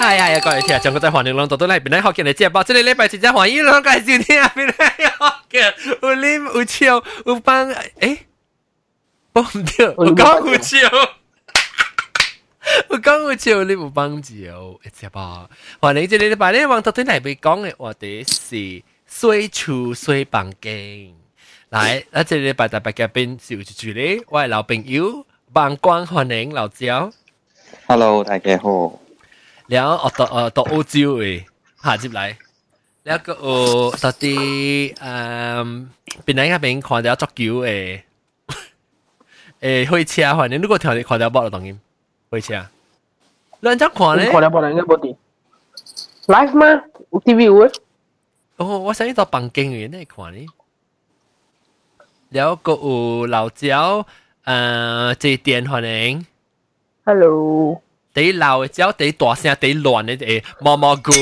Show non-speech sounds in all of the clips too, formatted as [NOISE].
系系啊，各位听众，我在欢迎两度都嚟，边嚟学见你接报，这个礼拜真正欢迎两介绍听，边嚟学见有啉有笑有帮，诶，帮唔掉，有讲有笑。我讲有笑，你有帮照，接报，欢迎这个礼拜呢，黄度都嚟被讲嘅话题是水处水房间。来，那这个礼拜特别嘉宾是有一句咧，我系老朋友，帮光欢迎老赵。 Hello，大家好。 然后我到呃到澳洲诶，下接来，然后我到啲嗯邊喺嗰邊看到足球诶诶開車，反正如果條你看到波就當然開車。兩隻看咧，看到波兩隻波啲 live 嗎？有 TV 有誒？哦，我想到房間嘅呢看呢，然後有老蕉誒，即電歡迎，hello。第老嘅鸟第大声第乱嘅诶毛毛菇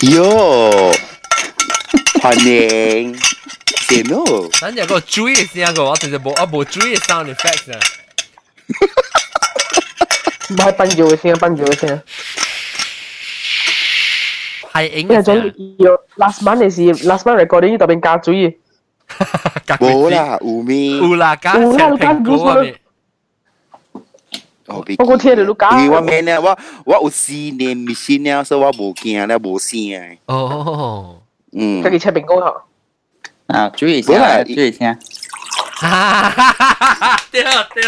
哟，欢迎，点咯？咱有个追嘅声个，我直接冇我冇追嘅 sound effects 啊。唔系笨住嘅声，笨住嘅声。系影因为总要 last month 嘅事，last month recording 呢度边加注意。冇啦，有咩？有啦，加成苹果啊！ 我我听着你讲，因为我明年我我有四年没新了，所以我无惊了，无声诶。哦，嗯，家己切苹果吼。啊，注意一下，注意一下。哈哈哈哈！对对。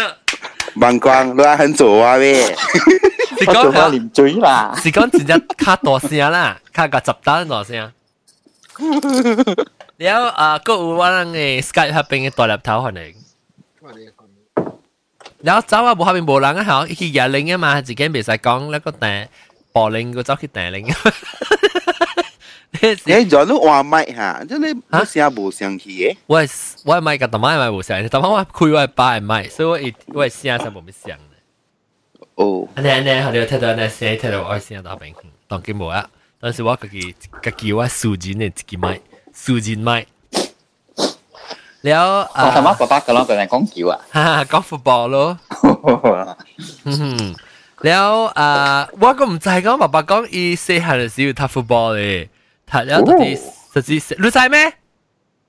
望光，你很左啊喂。是讲我啉水啦，是讲真正较大声啦，较个十单大声。然后啊，各有我人诶 Skype 那边嘅大粒头可能。然後走啊，冇下邊冇人啊，嚇，去廿零啊嘛，自己未使講那個訂保齡個走去訂零。你做你換麥嚇，即你冇聲冇聲氣嘅。我我麥個大媽咪冇聲，大媽我開我爸麥，所以我我聲就冇咩聲。哦，你你後頭睇到你聲睇到我聲打平，當佢冇啊，但是我自己自己我數字呢自己麥，數字麥。了啊，他妈爸爸个啷个来讲球啊？哈哈，讲 football 咯。嗯，了啊，我个唔知讲爸爸讲伊细汉嘅时候踢 football 咧，踢了到底實際，你知咩？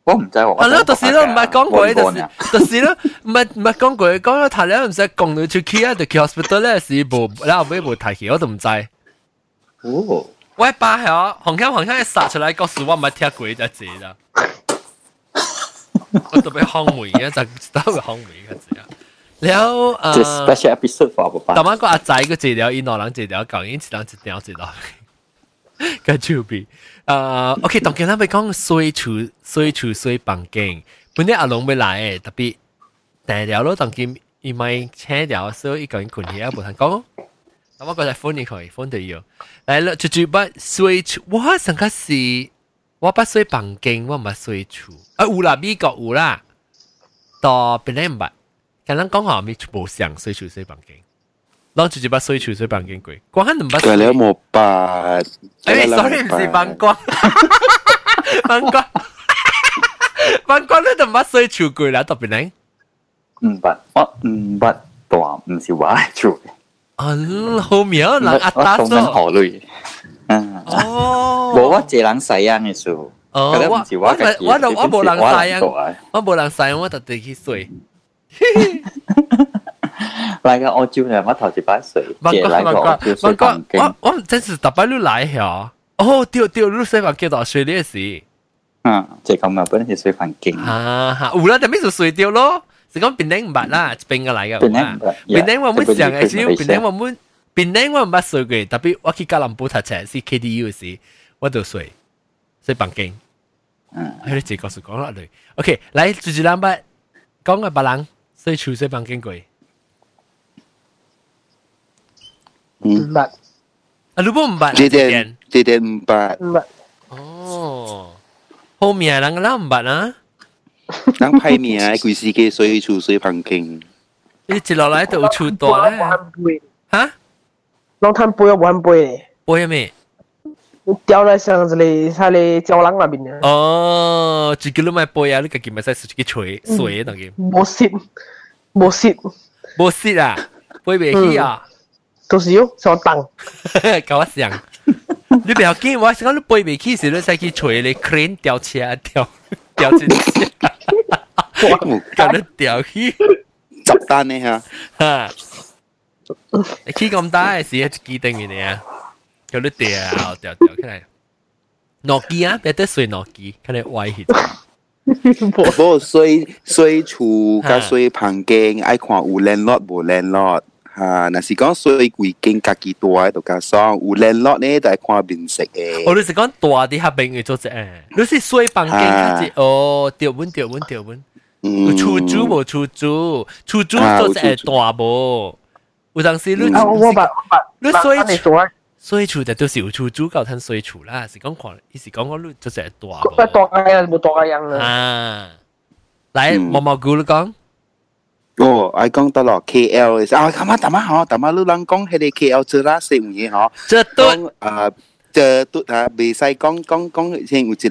我唔知喎。係咯，到時都唔係講過，到時到時都唔係唔係講過，講到睇咧唔使講到出去啊，就去 hospital 咧是無，然後尾無提起，我都唔知。哦，我爸係我紅香紅香一殺出嚟，告訴我唔係聽過一隻字啦。我特别好美啊，咋特别好美个字啊？了啊，special episode for 爸爸。怎个阿仔个治疗，伊老人治疗，[LAUGHS] 讲因治疗治疗治疗，个就比啊。OK，当今咱咪讲衰处衰处衰房间，本来阿龙没来诶，特别单调咯。当今伊咪请调，所以讲困起阿不通讲。咁我过来 phone 你可以 phone 到要来了，就就把 switch，我想个是。我把水房间，我唔系水处，啊有啦，美国有啦，到边咧唔捌，咁咱讲下咪冇上水处水房间。攞住住把水处水房间过，讲下唔捌。佢哋冇办。哎，sorry，唔是反光，反光，反光你就乜水潮过啦，特别靓。唔捌，我唔捌大，唔是话嚟做嘅。啊，好妙，人阿我达当紧咗。河类。嗯。 哦。冇我一人使样嘅时候。哦，可能我唔是我我我就我冇人晒做啊，啊。我冇人晒，我特地去水。嚟个澳洲人，我头一摆水，反借嚟光反光个澳洲水反光房，间。我我真是特别你来呀。哦，对对，你水房间到水呢事。嗯，即系咁啊，本身系水房间。啊哈，有啦，但系就水掉咯。是讲边顶唔捌啦，边个嚟嘅？边顶唔捌边顶我冇上嘅，只要边顶我我 冇，边顶我唔捌水嘅，特别我去加林堡读册是 KDU 时，我就水水房间。嗯，喺你自己告诉讲落嚟。OK，嚟住住两笔，讲个白人水处水房间过。唔捌啊，如果唔捌，这点这点唔办。唔捌。哦，后面人啦唔捌啊，当派名啊，规世界水处水房间。你接落嚟就有处大咧。背， 吓，攞摊背啊，玩背。背咩？掉在箱子里，他的胶囊那边嘅。哦，自己都买背啊，你自己咪使自己吹水当然。冇蚀，冇蚀。冇蚀啊，背未起啊。 都是有上当，搞我想，你不要紧，我讲你背未起时，你使去锤你 crane 吊车吊吊进去，搞你吊起，十单呢吓，哈， 你起咁大嘅时，一机定嘅你啊，搞你吊吊吊起来，诺基啊，别得水诺基，看你歪起。不过水水厝甲水旁经爱看有 landlord 无 landlord。吓，若是讲水贵经家己大喺度加爽，有 landlord 呢就系看面色嘅。哦，你是讲大啲下边嘅做只诶，你是水房间嗰只哦，调稳调稳调稳。嗯出租无出租，出租啊做只系大无。 有当时你啊，我把你把水厝把你说，水厝就都是有出租够睇水厝啦，是讲看，伊是讲讲你做只系大不无。多个人冇多个样啦，啊，来嗯毛毛菇你讲，哦，爱讲得咯 KL 嘅，啊，咁啊，淡啊，嗬，淡啊，你人讲迄个 KL 做啦，食唔嘢嗬。这都讲诶，这都啊，未使讲讲讲先有一个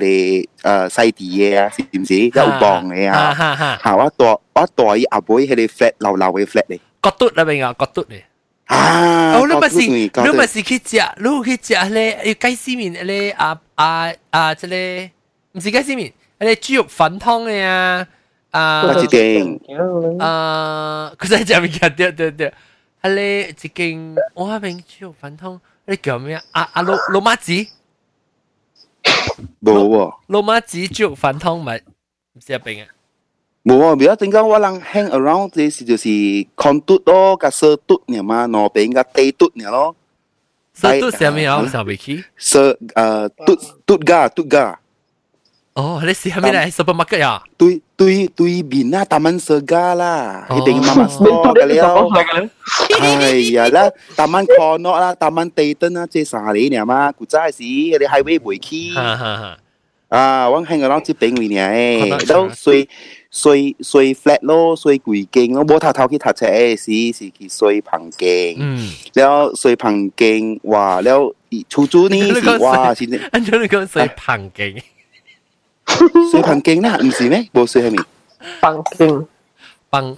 诶细地嘅啊，是唔是？有磅嘅哈啊。哈哈，吓，我大我大伊阿妹迄个 flat 流流嘅 flat 嚟。 角嘟那边啊，角嘟咧。啊，哦，你咪是角你度咪是去食，你有去食咧，要鸡丝面咧，啊啊啊，即个唔是鸡丝面，咧猪肉粉汤嘅啊，啊我。知定啊，佢真系食物件，对对对，系咧一间我嗰边猪肉粉汤，你叫咩啊？啊啊老老妈子，冇喎。老妈子猪肉粉汤咪唔是入边啊？ 冇啊，而家点解我人 hang around 这是就是 con 嘟咯，甲色嘟呢嘛，那边甲地嘟呢咯，所以都上面有上边去。色诶嘟嘟噶嘟噶，哦，你试下咩嚟？supermarket 啊？对对对面啊，大蚊色噶啦，哦一定妈妈你都说嘅你就讲出了。嚟嘅咧，哎呀啦，大蚊 con 啦，大蚊地灯啊，这啥嚟呢嘛？古早时嗰啲 highway 袂去。哈哈哈。 啊，我听个啷接边位呢？可能诶，都睡睡睡 flat 咯，睡贵经咯，冇头头去读册诶，是是去睡旁经，嗯，แล้ว睡旁经，哇，แล้ว出租呢是哇，是按照你讲所以旁劲，睡旁经啦，唔是咩？冇睡系咪？放劲，旁旁劲咩？你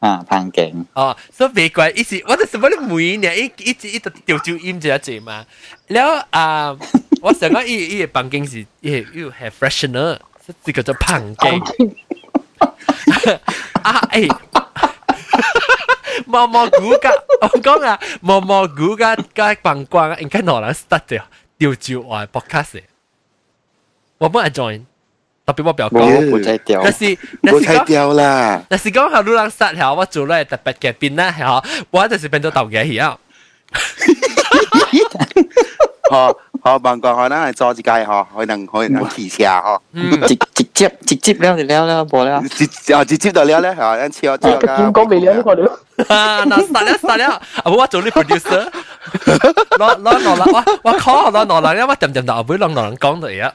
啊，攀境哦，所以未怪一直我哋什么都每年一一直一直调調音就一直嘛。然後啊，我想講一一攀境是一又 have freshener，這個叫攀境。啊，誒，毛毛菇噶，我講啊，毛毛菇噶加棒光，應該攞嚟 start 掉調調我 podcast。我冇 join。特别我表冇讲，冇再掉但，是但冇睇是讲。掉啦。但是讲下路人杀后，我做咧特别嘅变啦，吓，我就是变咗豆嘅嘢。嗬嗬，办个可能系做一届嗬，可能可能骑车嗬。嗯，直直接直接了就了了，冇了。直啊直接就了咧，系嘛？超超个见讲未了呢个了，啊，嗱杀了杀了，啊，我做呢 producer，攞攞罗兰，我我 call 攞罗兰，因为点点就唔会让罗兰讲到嘢。我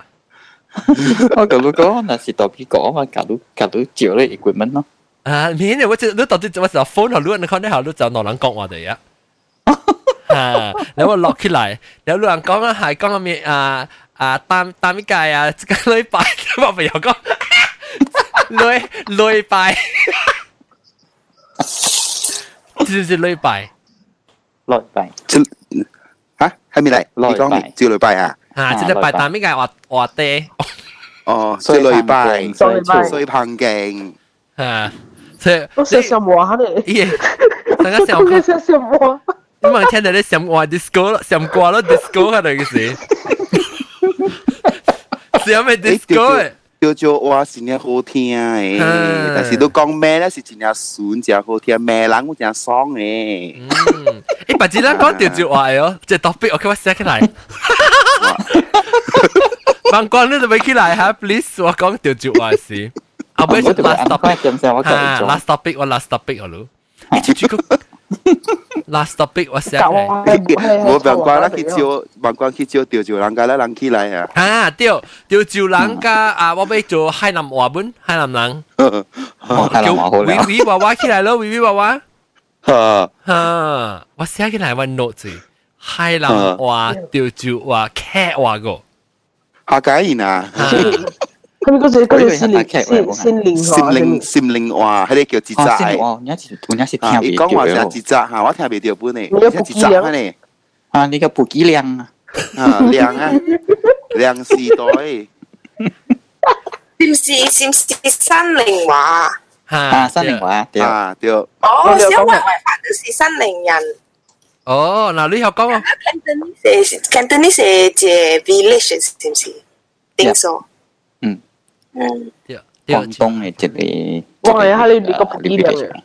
咁講嗱是代表講嘛，搞到搞到少咧 equipment 咯。啊，明年我只你到底我只 phone 好錄，你看你好錄就攞人講我哋呀。啊，然後落起來，然後人講啊，係講個咩啊啊，擔擔一屆啊，這個禮拜我朋友講，禮禮拜，是是禮拜，禮拜，就啊，還沒來，你講你就禮拜啊。啊，即系拜大咩嘅话话爹哦，照礼拜，所以拜所以旁经。啊，即系我想什么啊你？咦，大家想看，我想什么？你问听到你想话 disco 咯，想挂咯 disco 系咪嘅事？想咩 disco 嘅？叫做哇是呢好听诶，嗯但是都讲咩咧是真系顺真好听，咩人我真爽诶。 嗯，诶，白纸啦，讲调住话哦，即系 topic 我今日写起嚟。bằng quan nữa tụi khi lại hả please 我讲调住话事。啊，唔系我哋 last 安 topic 排点先，我教啊你做。 ，last topic 我 last topic 我咯。你住住个 last topic 我写搞嘅。啊，我唔关啦，去招，唔关去招调住人家咧，人起来啊！啊，对，对照人家啊，我要做海南话本，海南人，哦，系啦，话好微了，微娃娃起来咯，微微娃娃， 哈，哈，我写起来我 note 住海南话对照话客话个，下解然啊，咁嗰只嗰只心灵心心灵心灵心灵话，迄个叫节哦，先责。哦，有时有时听啊，唔伊讲话成到节责吓，我听袂到本呢，你有听节责呢，啊，你个不几靓啊，啊，亮啊，亮时代，是唔是是唔是山灵话？ 啊，新年话对，啊，对，哦，我有讲小坏坏反正是山灵人。哦，嗱，你又讲啊， Cantonese Cantonese 系只 village 是唔是？定数。嗯。嗯。对对，广东嘅一个，哇系喺你你个不几靓嘅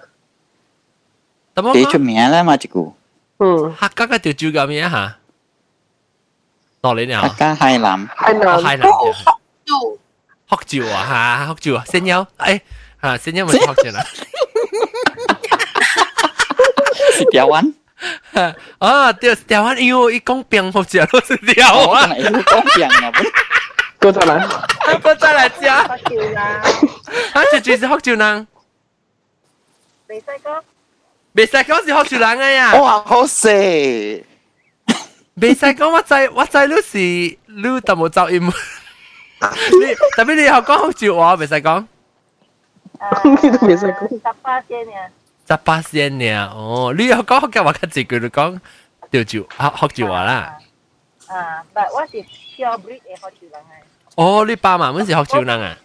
咁我几出讲名啦嘛，一个，嗯，客家嘅对照咁样吓，落你呢客？家海南，海南海南哦，学都学照啊吓，学照啊，先有，诶 吓，先有咪学照啦。是条湾，啊，对，台湾因为一讲蝙蝠侠都是台哦，湾。真系要讲病啊，嗰阵嚟，我再来讲，啊，这就是福州人，未细个，未使讲是福州人嘅呀，哇，好势，未使讲我知我知你是你都冇走音，你特别你又讲福州话，未使讲 你都未识讲十八先啊，十八线呢，哦，你又讲福建话较自句就讲潮州啊福州话啦，啊，但我是小 breed 嘅学住人嘅，哦，你爸妈们是福州人啊，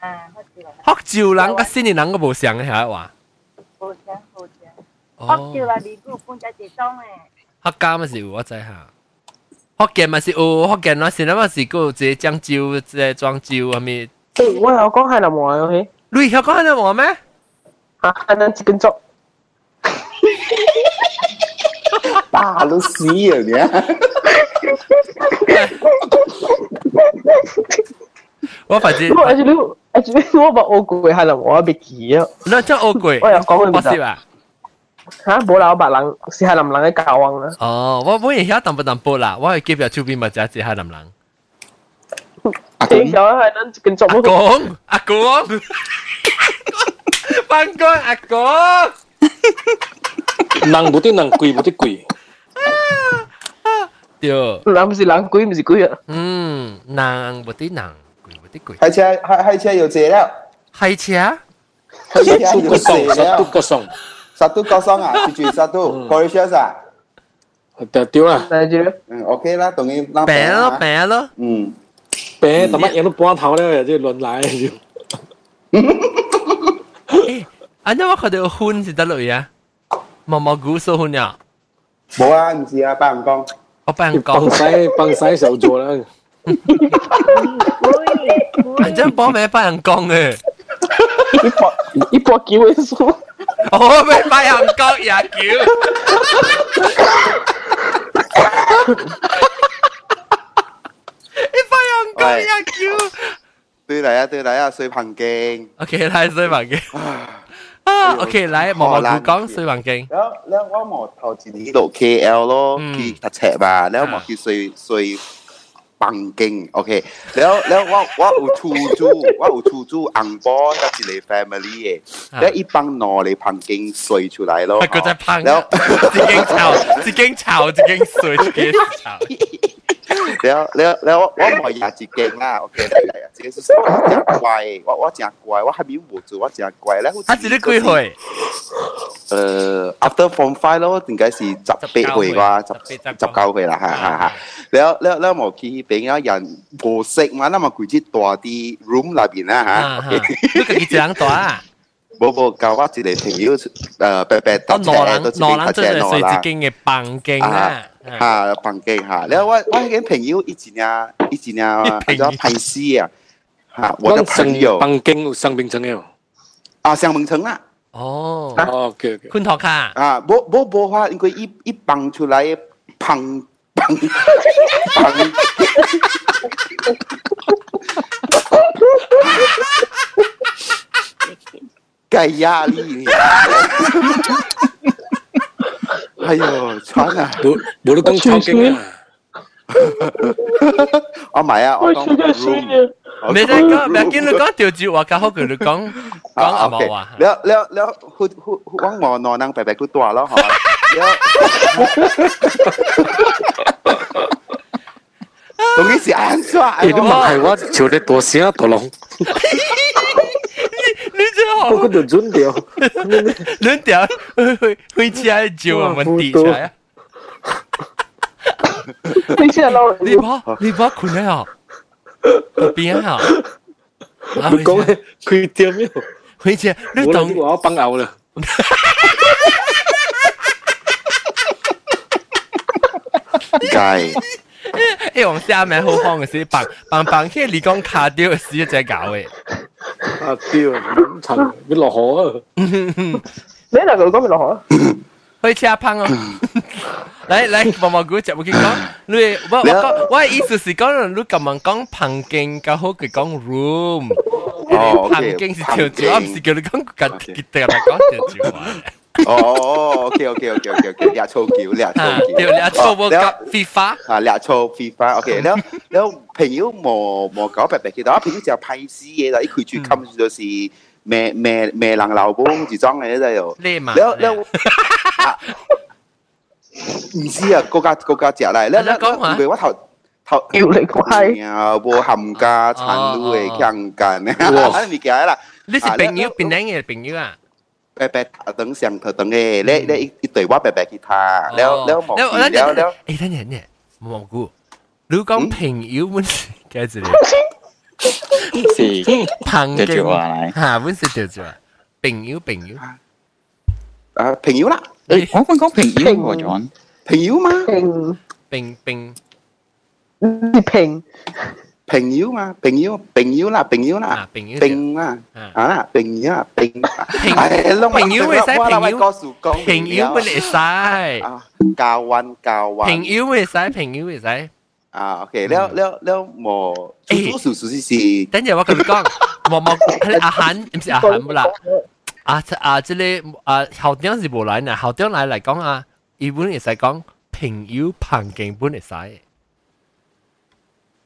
啊，学住人，福州人甲新年人个无相嘅系话，好正好正，哦学住。啦，你估半只地装嘅，客家咪是有我知下，福建咪是有福建咯，是那么是个即漳州、即庄州系咪？诶我有讲海南话，OK， 你有讲得我咩？啊，海南一根竹，打到死啊你！我反正我 actually actually 我冇学过海南话，别记啊，那真学过，我有讲佢唔得我是吧？吓冇啦，我白人是海南人嘅教王啦，哦，我我也晓淡不淡薄啦，我系记表出边咪就系海南人。阿公，诶有海南一根竹，阿公，阿公，翻工阿公，人冇啲人，贵冇啲贵。对，人唔是 Tinggalin kencok mo. Akong? Akong? Pangkong, akong! nang buti nang kui buti kui. Tio. Nang mesti nang kui mesti kui à. Ừ, nang buti nang kui buti kui. Hai chia hai hai chia có chế liệu. Hai chia? Hai chia có chế liệu. Satu kosong. Satu kosong à, chỉ satu. Correct dạ? à? Tiêu à. Ừ, ok là, đồng ý. Lo, bé ừ. 嗯，病特乜嘢都半头咧，即系乱来。诶，安怎我看到有婚是得类啊？毛毛菇收婚呀？冇啊，唔是啊，白人讲，我帮人帮讲，洗帮洗手做啦，安怎帮咩帮人讲嘅？一波一波几位数，我咩帮人讲也叫？ 咁樣叫。對嚟啊，對嚟啊，水旁鏡。OK，嚟水旁鏡。啊，OK，嚟毛毛古講水旁鏡。然後，然後我毛頭前呢度 KL 咯，去搭車嘛，然後毛去水水旁鏡。OK，然後，然後我我有出租，我有出租紅包，搭住你 family 嘅，然後一幫攞你旁鏡水出嚟咯。佢在旁，然後自己炒，自己炒，自己水，自己炒。你好你好你好我啊 ok 我冇系阿志啊 ok 我唔系你我我真乖啊我还没敬我我真乖敬我阿志敬几岁诶 after form five 咯应该是十八岁啩十九岁啦吓吓吓你好你好你好我叫阿志人我识嘛那么估只大啲 room 那边啦吓你讲多啊。冇冇教法治嚟停擾誒病病搭車都知搭車攞啦。最近嘅棒經啊，嚇棒經嚇，你話我我嘅朋友以前啊，以前啊，叫潘西啊，嚇我的朋友棒經上冰城嘅，啊上冰城啦。哦，OK OK。昆托卡啊，冇冇冇話，因為一一棒出來棒棒棒。盖压力。哎呦，惨啊！冇冇得當抽筋啊！我唔係啊，我當 room。你哋講，咪見你講條字話，搞好佢哋講講冇啊。你你你，佢佢佢講我內能白白佢多咯，嗬。同佢是安算。你都唔係我，就你多少多龍。我，嗰度准掉，两条去去车照啊，问地出来啊！你先系捞你把你把困喺啊，嗰边啊，啊，你讲嘅佢点样？回车你我当谂我崩牛啦，系 诶，往下面好放嘅时，棒棒棒，即系你讲卡掉嘅时就系搞嘅。啊屌，咁层你落河啊！你两个讲咪落河啊？去车棒哦。嚟嚟，毛毛菇就会讲，你我我讲，我嘅意思是讲，你咁样讲棚径，较好佢讲 room。哦棚，OK，径是调住，我唔是叫你讲佢佢哋嚟讲调住话。 哦，OK OK OK OK OK，俩粗桥，俩粗啊，桥，调你阿错喎，แล้ว 夹 FIFA。啊俩粗 FIFA OK，แล้วแล้ว朋友冇冇搞白白嘅，但系朋友就派死嘅啦，一佢住冚就是咩咩咩人老公自装嘅咧就。你嘛？แล้วแล้ว啊唔知啊，个家个家食嚟，แล้วแล้ว唔系ว่า头头叫你乖啊，无冚家产路嘅强กัน呢，咪嘅啦，你是朋友，边两嘅朋友啊？ 白白塔等上頭等嘅，你你一對話白白吉他，了了冇事了了。誒，等陣等陣，蘑菇，你講朋友們嘅字，是朋友嚇，本是叫做朋友朋友啊，朋友啦，我講講朋友喎，John，朋友嘛，平平平，你平。朋友嘛，朋友，朋友啦，朋友啦，朋啦，啊，朋友啊，朋，朋友會使朋友，朋友會嚟使，教運教運，朋友會使，朋友會使，啊，OK，了了了，冇，叔叔叔叔是，等陣我同你講，冇冇，阿涵唔是阿涵不啦，啊啊，即係啊，校長是冇來嗱，校長來嚟講啊，伊本會使講朋友旁徑本會使。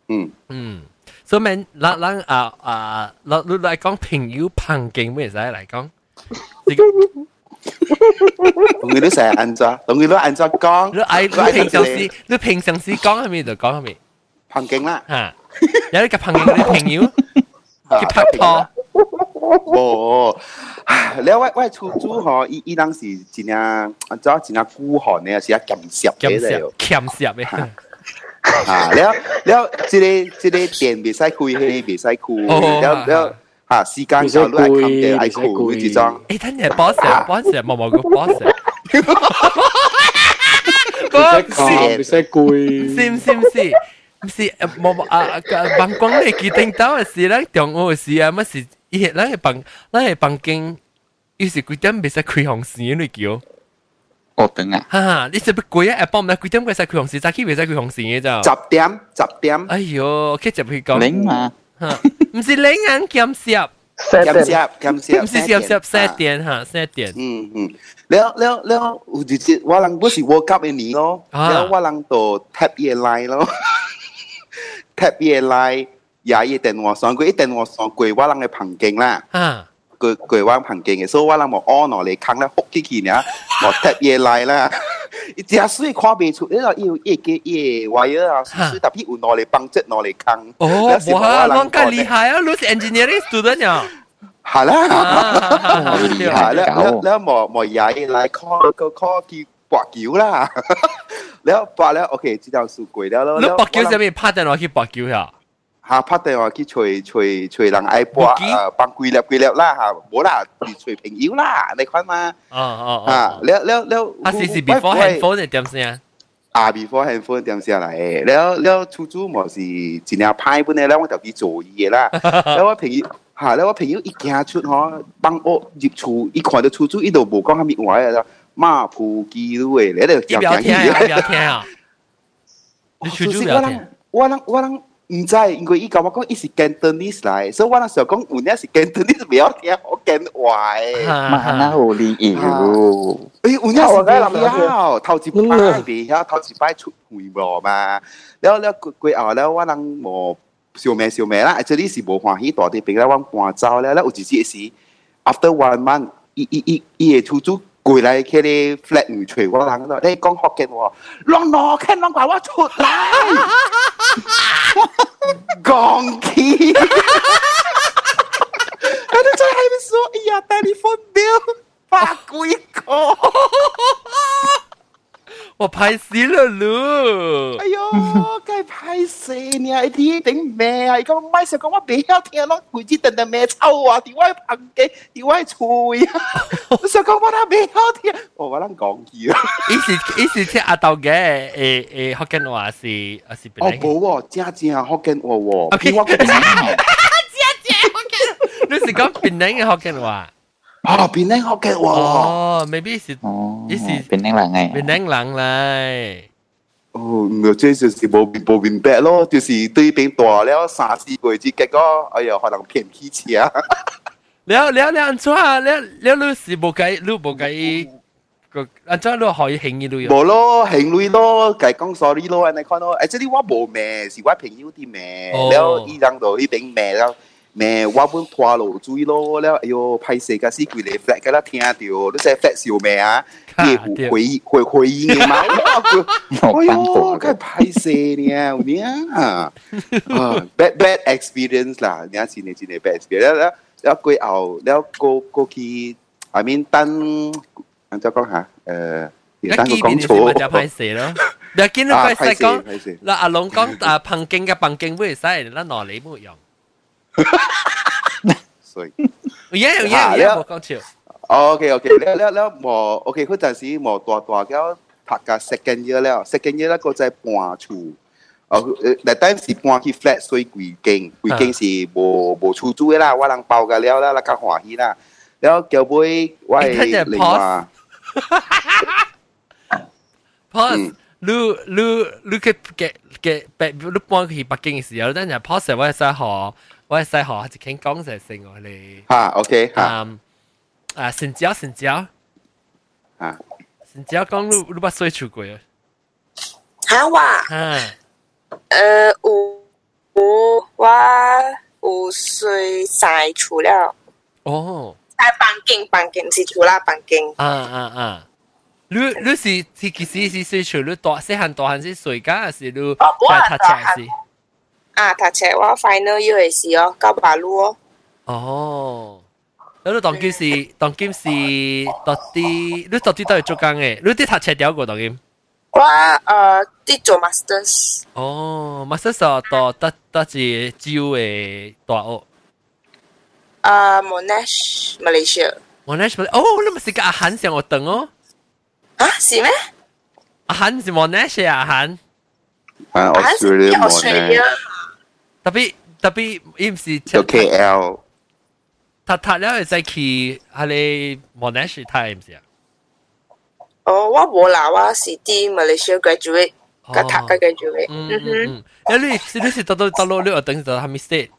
嗯嗯，所以咪咱咱啊啊，咱你来讲朋友旁境，咪使嚟講。同佢都成日按咗，同佢都按咗講。你愛你平常時，你平常時講係咪就講係咪？旁境啦，嚇，有啲嘅旁境啲朋友去拍拖。冇，你我我出租嗬，伊伊當時真係做真係孤寒嘅，是啊，鹹濕嘅嚟。鹹濕嘅。啊，了了，即个即个店袂使开，迄个袂使开，了了。啊，時間就都係冚嘅，係攰嗰種。誒，等陣 boss 啊，boss 啊，冇冇個 boss。唔使攰，是唔是唔是？唔是冇冇啊！辦公你決定到嘅事咧，中午嘅事啊，乜事？一係咧係辦，咧係辦經，有時幾點唔使開紅線嚟叫。高登啊！哈哈，你是不贵啊？下晡唔得幾點會使開紅線？早起會使開紅線嘅就。十點，十點。哎呦，佢就會講。零嘛？唔是零啊，減少。減少，減少。唔是減少，三點哈，三點。嗯嗯，了了了，有一隻我人嗰時 World Cup 嘅年咯，了我人就 tap 嘢嚟咯，tap 嘢嚟，也一定我上過，一定我上過我人嘅棚景啦。啊。佢佢玩行徑嘅，所以我諗冇安落嚟坑啦，福幾件呀，冇踢嘢嚟啦。伊只水看袂出，伊個伊有一個一個 wire 啊，水特別有攞嚟幫質攞嚟坑。哦，哇，啷個厲害啊！你是 engineering student 呀？係啦，厲害啦，你你冇冇曳嚟 call 個 call 佢白球啦，你白咧 OK，知道輸鬼了咯。你白球係咪拍電話去白球呀？หาพัดแต่ว่ากี่ช่วยช่วยช่วยหลังไอ้ปวด เมื่อกี้ เอ่อปังกุยแล้วกุยแล้วล่ะฮะบ่ล่ะช่วยเพลงอิ้วล่ะในควันมา 哦哦 อ่า 哦。 แล้วแล้วแล้ว 啊，是是 before handphone 系点先啊？อ่า before handphone 点先嚟แล้วแล้ว出租หมอ是尽量派本咧แล้ว我就去做嘢啦 แล้วว่าเพลงหาแล้วว่าเพลง一行出嗬帮我入厝一看到出租一度无讲虾米话啊马铺机路诶你喺度你不要听啊！不要听啊！你出租不要听。我人我人 [LAUGHS] 唔知，因為伊甲我講伊是 Cantonese 來，所以我那時候講有呢是 Cantonese，不要聽福建話誒。嘛那有理由，誒，有呢是未曉，頭一擺未曉，頭一擺出會無嘛。了了過後了，我人無小妹小妹啦，這裡是無歡喜大啲，俾啦，我搬走了，了有一次是 after one month，伊伊伊伊嘅出租。过嚟佢哋 flat 唔除我人度，你讲福建话，让罗听让话我出嚟，讲起，我哋在喺度说，哎呀，telephone bill 八几个， 我拍死了咯！哎呦，梗系拍死你啊！啲顶咩啊？而家唔系成讲我俾我听咯，每次等等咩臭啊？点解拍嘅？点解吹啊？我想讲我都俾我听，我我谂讲嘢啊！伊是伊是听阿豆嘅诶诶福建话是啊是哦，冇喎，正正福建话喎，Okay 我嘅正正福建，你是讲槟城嘅福建话？ 哦，變靚 OK 喎。哦，maybe 是，呢是變靚人嚟。變靚人嚟。哦，唔即係冇冇明白咯，就是對邊大了三四個字，結果哎呀，可能騙起車。了了了，安怎啊？了了，你是冇計，你冇計個安怎？你可以行路冇咯，行路咯，計講 sorry 咯，安尼看咯。誒，即係我冇咩，是我朋友啲咩，了依張度呢邊咩了。咩我本拖路追咯，了哎呦，拍摄嘅是佢哋 flat 嘅啦，听到，你真系 flat 笑咩啊？啲回回回应嘅嘛，哎呦，梗系拍摄呢，有呢啊，bad bad experience 啦，你真系真系 bad experience，了了过后了过过去，I mean 等，安怎讲下？诶，一等佢讲见面就错，歹势咯。你见到佢使讲，拍摄。嗱阿龙讲啊，碰径嘅碰径会使，嗱攞你冇用。 所以，有有有，冇講笑。OK OK，了了了，冇 OK 嗰陣時冇大大叫讀個 second year 了，second year 咧個就搬厝。哦，那 time 是搬去 flat，所以貴經貴經是無無出租啦，我人包㗎了啦，啦較歡喜啦。了叫尾我係另外。Pause，你你你去嘅嘅，你搬去北京嘅時候，等陣 pause 我一下嗬。我系使学一倾讲就成我哋。吓 OK 吓啊啊，成交成交吓，成交讲你你捌水出过啊？吓我啊，诶有有我有水晒厝了，哦，晒房间房间是厝啦房间，啊啊啊！你你是是其实是水出你大细汉大汉是水家，还是你哦我系在读册是？ 啊读册我 final year 嘅时哦，到马路哦，哦，咁你当今是当今是到啲，你到啲都系做工嘅，你啲读册掉过当今？我诶啲做 masters，哦，master 就到得得住招嘅大学。诶 Monash Malaysia，我那时哦，你咪是个阿韩上我等哦，啊是咩？阿韩是我那些阿韩，啊啊是 Australia 冇 Australia 咧，特别特别，伊唔是就 KL，读读了会再去系你我那些睇唔是啊？哦，我冇啦，我是啲 Malaysia graduate，个读个 graduate，嗯嗯哼。嗯嗯，诶你是你是到到到到你学等到系咪 state？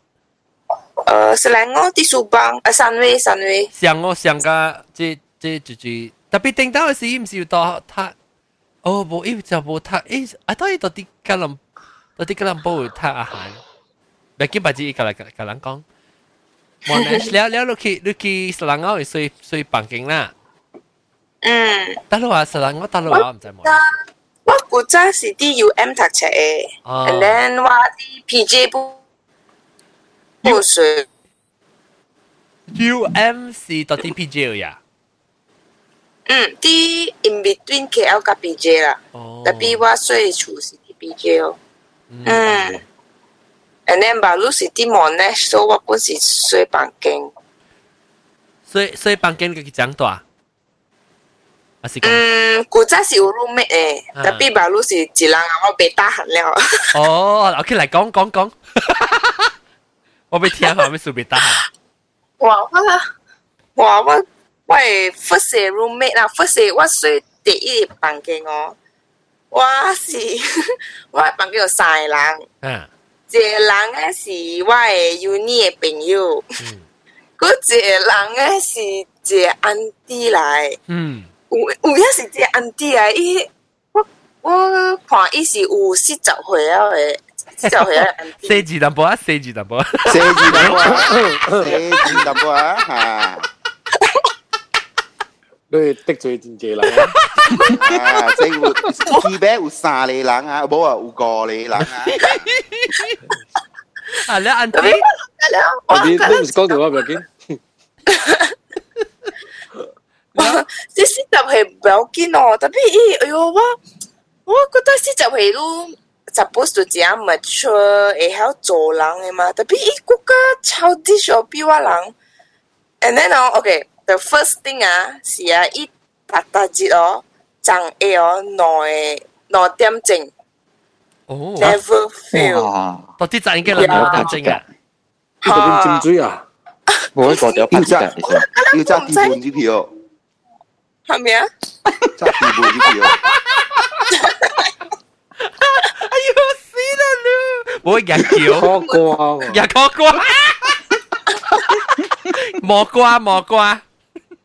呃，Selangor di Subang，啊三位三位，上我上个即即就就特别顶到嘅时，伊唔是要到他哦，无伊就无他诶，啊到伊到啲吉隆到啲吉隆坡有他阿韩， 唔记白字伊甲来甲人讲。我那了了，你去你去斯兰澳会睡睡房间啦。嗯，大陆话斯兰澳大陆话唔知冇。我古早是啲 UM 读册嘅哦，and then 我啲 PJ 不不水， U M 是到啲 P J 呀。嗯，啲 in between KL 甲 PJ 啦，哦。特别我睡厝是啲 PJ 哦，嗯 ，and then 马路是啲 Monash，所以我本是睡房间，所以所以房间嘅讲大。还是讲嗯，古早是有 roommate 嘅，啊特别马路是一人啊，我被打闲了，哦，OK 嚟讲讲讲。我未听下，咩数别得闲。哇我哇我我系 first 嘅 roommate 啦，first 嘅我睡第一个房间哦，我是我嘅房间有三个人，嗯。 个人咧是我诶 uni 诶朋友，嗰一个人咧是一个安迪来，嗯，有有影是一个安迪来，伊我我看伊是有四十岁啊诶，四十岁啊安迪。四字淡薄啊，四字淡薄啊，四字淡薄啊，四字淡薄啊，吓。你得罪真济人啊，即系有基本有三个人啊，冇啊有五个人啊。啊，你安迪，啊！你你唔是讲电话唔要紧，即四十岁唔要紧哦，特别伊哎哟我我觉得四十岁都 suppose to 只 mature 会晓做人嘅嘛，特别伊国家超啲小比我人，and then 哦，OK。 the first thing 啊，是啊，伊达达节哦，长 A 哦，内内点正哦， ，never fail，哇！到底赚几多两点钟啊？呢度边尖嘴啊？我一个掉拍嘅，其实要揸地盘支票，系咪啊？揸地盘支票。哎呦，死啦你！我日桥，khó qua 日过瓜，莫瓜莫瓜。 [LAUGHS] [LAUGHS]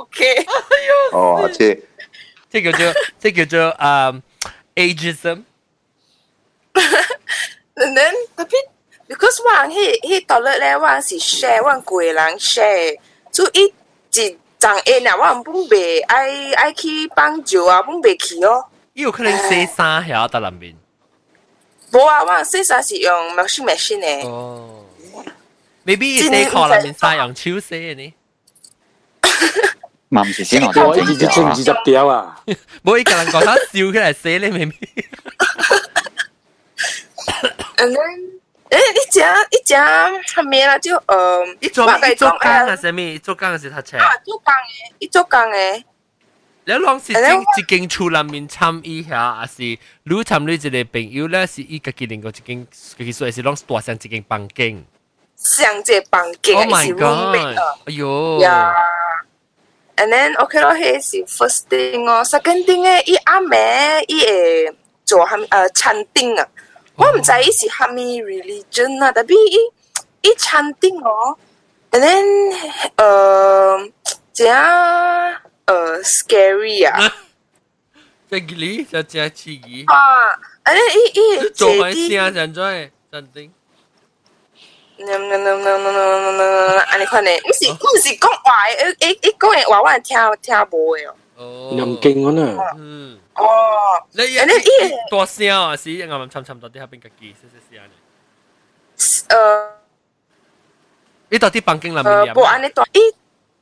O K，哦，即这，即叫做，即叫做 um ageism，嗱嗱，我俾，because 我，我係 share，我係人 share，A 啊，我唔俾，去啊，去哦，你有可能写三下得兩面，啊，我写三是用 machine machine，哦，maybe 你 day 面三 on 写呢？嘛唔是先我我一日穿二十条啊！冇伊个人讲他笑起来洗咧，maybe。 And then，诶，一只一只系咩啦？就呃，伊做我甲伊做工诶系啥物？做工系读册。啊，做工嘅，伊做工嘅。你拢是 And then 一一间厝内面参与遐，还是你参与一个朋友咧？是伊家己另外一间，家己说是拢大上一间房间。上只房间 Oh 伊 my 是 roommate god！啊。哎呦，呀 ，and then OK 咯，迄是 first thing 哦，second thing 咧，伊阿妹伊会做虾呃餐厅啊，我唔知伊是虾米 religion 啊，特别伊伊餐厅哦，and then 呃，真呃 scary 啊，[LAUGHS] 这个你就真刺激。啊，and then 伊伊会做坐啲，埋声真在真定。 嗯嗯嗯嗯嗯嗯嗯，安尼款咧，唔是唔是讲话嘅，伊伊伊讲嘅话我系听听无嘅哦，哦，又劲嗰呢？嗯，哦。你一and then 伊大声啊，是啱啱参参到啲下边家己，是是是安尼。呃。你到底房间内呃，面无安尼大伊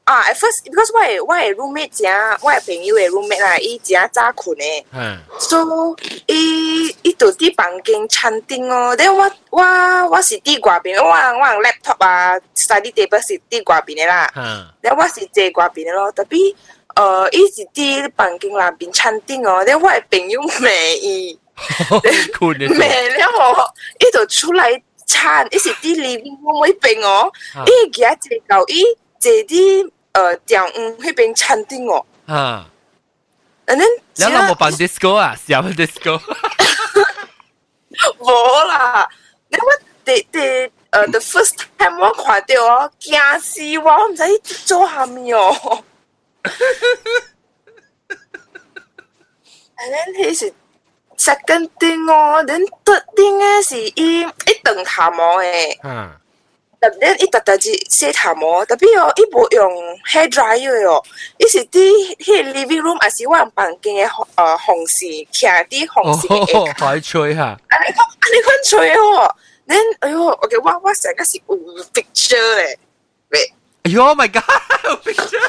啊，at first because 我嘅我嘅 roommate 正，我嘅朋友嘅 roommate 啦，伊正早困嘅，嗯， so 伊伊就伫房间餐厅哦，then 我我我是伫外边，我我 laptop 啊，study table 是伫外边嘅啦，嗯， then 我是坐外边嘅咯，特别呃，伊是伫房间内边餐厅哦，then 我嘅朋友骂伊，困嘅骂了哦，伊就出来餐，伊是伫 living room 嗰边哦。啊伊而家坐到伊坐啲 呃，掉嗯，那边餐厅哦。啊。And then，办 disco 啊，小的 disco。无啦，那我得得呃，the first time 我垮掉哦，惊死我，我唔知你做虾米哦。And then he's second thing 哦，then third thing 是伊一等卡毛诶。嗯。特别伊特特是洗头毛，特别哦，伊无用 hair dryer 哦，伊是啲迄 living room 还是我房间嘅呃红线，徛啲红线嘅哦，海吹哈，安尼讲安尼款吹哦，then 哎呦，OK，我我成个是有 picture 咧，喂。哎呦 my god，picture，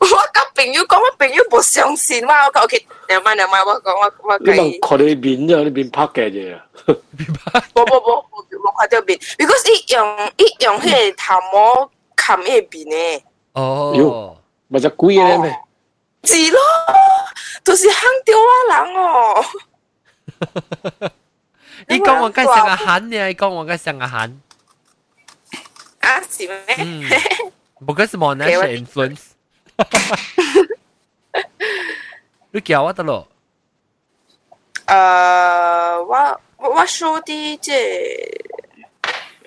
我我甲朋友讲，我朋友无相信我，我讲 OK，两万两万，我讲我我你计问，看你面啫，你面拍嘅啫。无无无无 看到面，because 伊用伊用迄个头毛冚伊个面咧，哦哟，咪就贵嘅咩？是咯，就是坑掉我人哦，你讲我该成个喊呢，你讲我该成个喊，啊是咩？嗯，不过是 Monash influence，你叫我得咯，诶，我我我 show 啲即 系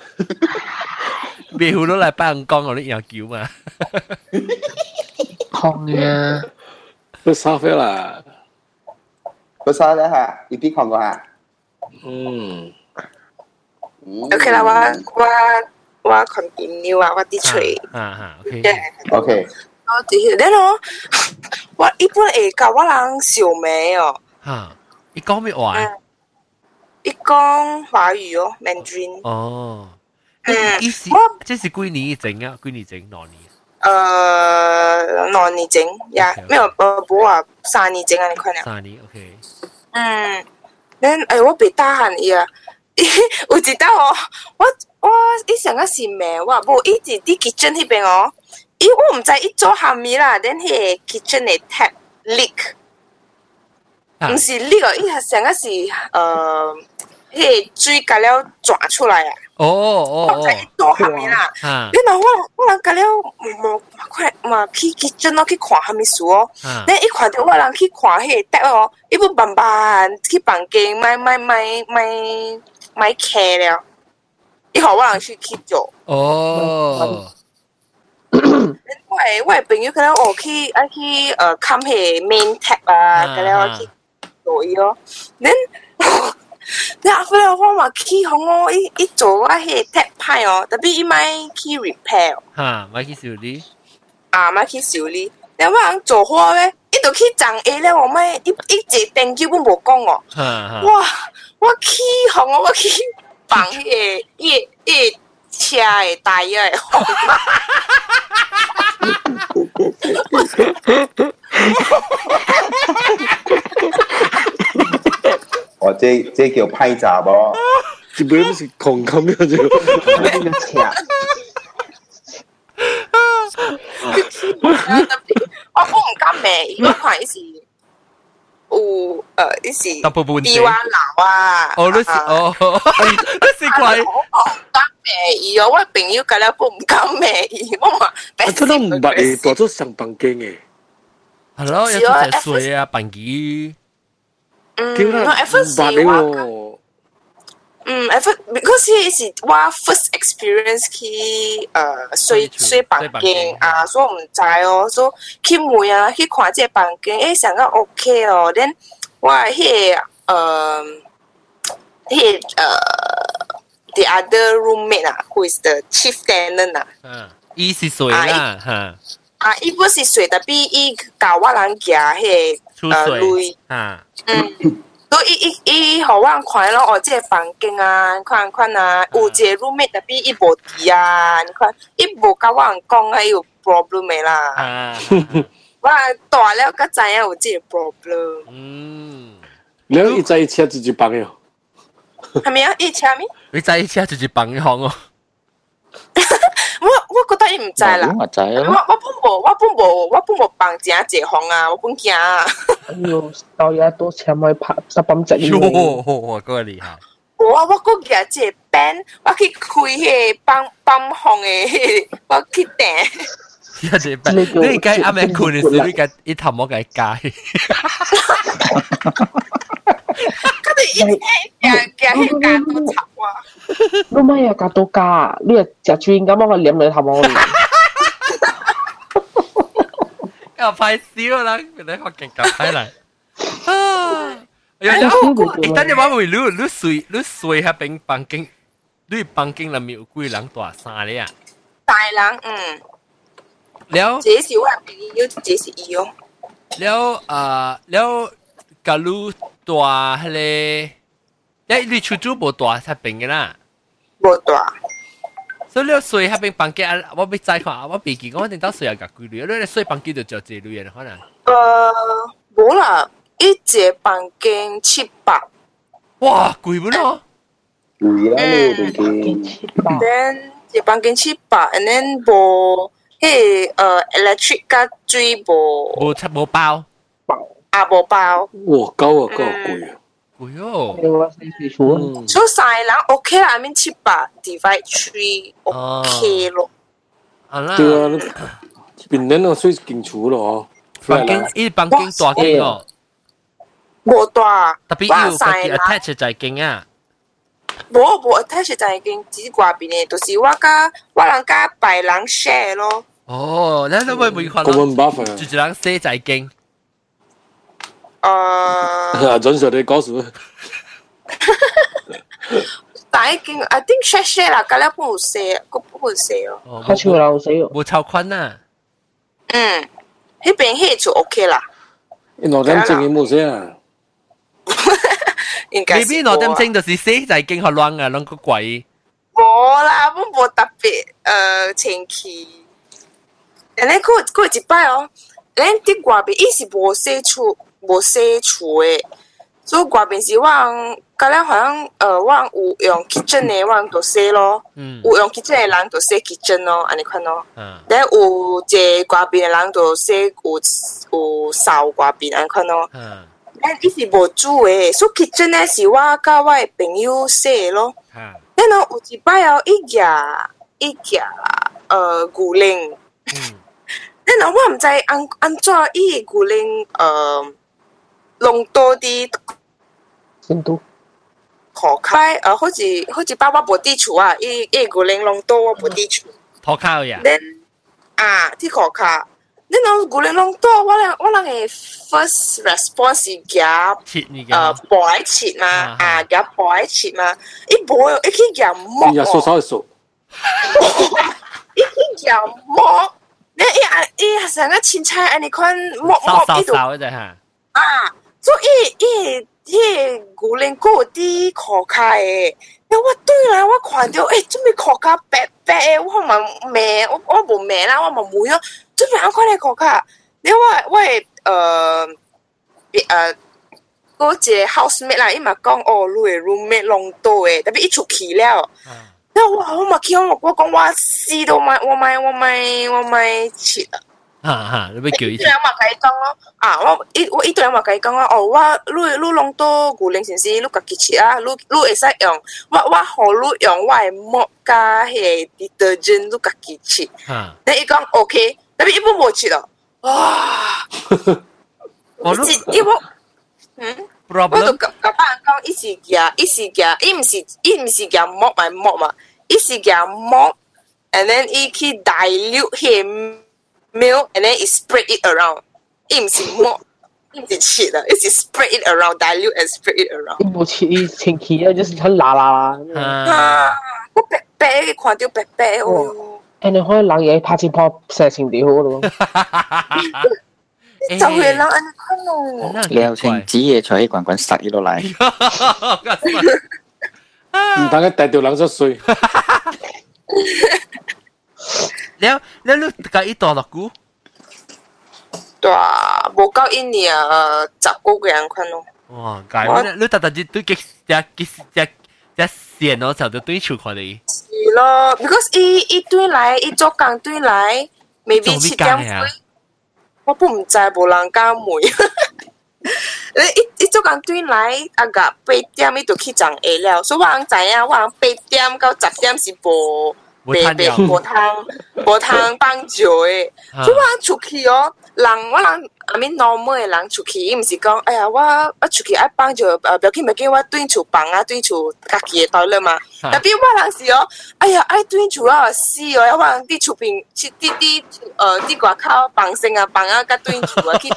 别好多嚟办公我啲有叫嘛，空嘅，都沙飞啦。嗰沙咧吓，呢啲看过吓。嗯， OK 啦，我我我 continue 啊，我啲吹。啊哈，OK， OK，我啲，然后我一般会教我人小美哦，哈，你讲咩话？一讲华语哦，Mandarin。哦， 嗯意思我這是幾年整啊？幾年整？兩年？呃，兩年整呀沒有，呃，不話三年整啊，你看了。三年，OK。嗯，then 哎，我被打喊伊啊，[LAUGHS] 有一道哦，我我伊上個是咩？我無伊直啲 kitchen 迄邊哦，伊我唔知伊做蝦米啦，then 迄個 kitchen 嘅 tap leak。啊唔是呢個，伊係成個是誒，迄個水甲了轉出来啊！哦哦我知伊做虾米啦。哈你若我我人甲了无快嘛去 kitchen 咯去看虾米事哦。哈你一看到我人去看迄个碟哦，伊要慢慢去房间买买买买买客了。伊互我人去去做。哦，我诶我诶朋友可能哦去啊去诶冚迄个 main tap 啊，咁了去做伊咯。恁 你阿飞我嘛去互我伊伊做我迄个 tap 歹哦，特别伊买去 repair 哦哈，买去修理，啊，买去修理。你我人做花咧，伊就去撞 A 咧，我咪一一只电机本无讲哦。哈哈，哇！我去互我我去放迄个伊伊车诶大约 这这叫批杂喎。只不过是狂咁样啫。呢个车，我我唔敢咩，我看伊是有呃，伊是大部分比我老啊。哦，你是哦，你是怪，我我唔敢咩伊哦，我朋友甲了我唔敢咩伊，我嘛。我真系唔捌诶，大咗上房间嘅。系咯，有只水啊，笨机， 嗯，叫啦，我 at 唔 first 是我。喎。嗯，at first because 迄是我 first experience 去呃睡睡房間啊，所以我唔知哦，所以去問啊，去看這個房間，誒想個 OK 哦，then 我迄個呃迄個呃 the other roommate 啊，who is the chief tenant 啊，嗯，伊是谁啦，哈，啊，伊不是谁的，比伊教我人行迄個呃出水啊，嗯。所以伊伊伊互我人看咯，哦，即個房间啊，看看啊，有一個 roommate 特別伊無佇啊，你看伊无甲我人講啊，伊有 problem 没啦。啊，[LAUGHS] 我大了才知影有即個 problem。嗯，你一在車自己房嘅，係咪啊？伊請咩？你在一車就是幫一行哦，我我覺得伊唔知啦。我知我，我本無我本無我本無放正一項啊，我本驚啊。哎呦，到嘢多錢咪拍十磅隻哟，我嗰個厲害。我我個夾即個 band，我去開迄個幫幫行誒，[LAUGHS] 我去訂。一隻白，你而家啱啱困嘅時候，你而家一頭毛嘅街，[LAUGHS] 佢哋一夹夹迄夹都插我。你咪又夹到价，你又食转咁我黏你头毛。又快笑啦，你学劲夹起嚟。啊！有有，一等你话会你你睡你睡喺边房间，你房间里面有几人大三咧啊？大人嗯，了这是我朋友，这是伊哦。了啊了，假如 大迄个，你你出租无大喺边嘅啦。无大。所以你睡喺边房间，我俾再看，我别记我定到睡又夹几类，你睡房间就就这类嘅可能。呃，无啦，一个房间七百。哇，贵本咯！贵啦你都几千吧？ then 一个房间七百，and then 无迄呃 electric 甲水无冇出冇包， 啊无包，哇，狗啊，狗贵啊！贵哦。你话四四处嗯，所以三个人 OK 啦，I mean 七百 divide three OK 咯。啊啦，对啊，呢边人我睡劲厝咯，房间一房间大间哦，无大，特别我要自己三个人 attach 就系劲啊。无无 attach 就系经只外边嘅，就是我甲我人甲别人 share 咯。哦，你你会唔会看咁到样麻烦就一人写就系 劲？呃，啊！准时你讲数，[LAUGHS] 但系经 I think share share 啦，甲了半有 share，个半有 share 咯。哦，开始流死喎。冇超宽啊！嗯，迄边迄就 OK 啦，你攞点正嘅冇写啊？应该是呢边攞点正就是写就系劲学乱啊，乱个鬼。无啦，我无特别呃清气。然后佢佢一摆哦，咱伫外边伊是无洗厝 無洗厝诶，所以外面是我人，甲咱好像呃我有用 kitchen 誒，我人就洗咯，嗯。有用 kitchen 誒人就洗 kitchen 咯，安尼款咯。嗯。然後有一個外邊誒人就洗有有扫外边安尼款咯。嗯。但伊是无煮诶，所以 kitchen 咧是我甲我诶朋友洗誒咯。嗯。然后有一摆哦，伊夾伊夾呃牛鈴，嗯。[LAUGHS] 然后我毋知安安怎伊個牛鈴呃弄到啲先都涂开，呃好似好似爸爸无伫厝啊，伊伊个牛铃弄到我无伫厝，拖靠呀， then 啊啲涂骹，然后牛铃弄到我人我人嘅 first response 是夹。切你呃嘅，薄来切嘛，啊啊，夹薄来切嘛，伊无哦，伊去夹木日数哦，手一数，伊去夹木，你伊啊伊成个凊彩安尼款木扫扫木伊就扫一只吓，啊， 所以伊伊迄牛铃骨啲裤骹诶，那我对啦，我看到诶，做咩裤骹白白诶，我嘛骂，我我无骂啦，我嘛问咯，做咩样款嘅裤骹？你我我诶呃诶。嗰一个 housemate 啦，伊嘛讲哦，你嘅 roommate 弄到诶，特别伊出去了。然后我我嘛叫我我讲我死都咪我咪我咪我咪切啊！ 吓吓，你俾叫伊伊对人嘛甲伊讲咯，啊我伊我伊对人嘛甲伊讲啊，哦我你你弄到牛铃先生，你家己切啊，你你会使用我我互你用我嘅抹加迄个 detergent，你家己切。吓，但伊讲 OK，特别伊本无切咯，哇！我都伊伊我嗯。我都 problem 甲甲别人讲，伊是夹，伊是夹，伊毋是，伊毋是夹膜咪膜嘛，伊是夹膜，and then 伊去 dilute meal and then it spread it around. It's not. 一直切的，一 spread it around dilute and spread it around。一无切，一清气啊，就是很辣辣啦。啊，我白白嘅，看到白白哦。哎，你看狼嘢拍钱拍三千多咯。哈哈哈！你真会狼。子夜才去滚滚杀伊落嚟。唔等佢带条狼就水。了了，你家伊大落久？大无到一年呃十个个人款咯。哇，解我你特特只对几只几只只线哦，就对对手看你。是咯，because 伊伊对来，伊做工对来，maybe 七点几，我不唔知，无人敢问。你一一做工对来，啊个八点伊就去上下了，所以我人知影，我人八点到十点是无。無趁了無通無通幫助誒。啊所以我出去哦，人我人阿面 normal 嘅人出去，伊毋是讲，哎呀，我我出去爱放酒，呃，不要緊不我對厝房啊，對厝家己嘅袋了嘛。啊特别我人是哦，哎呀，愛對厝啊死哦，我人啲厝边，去啲啲呃啲外口房生啊，房啊，甲對厝啊去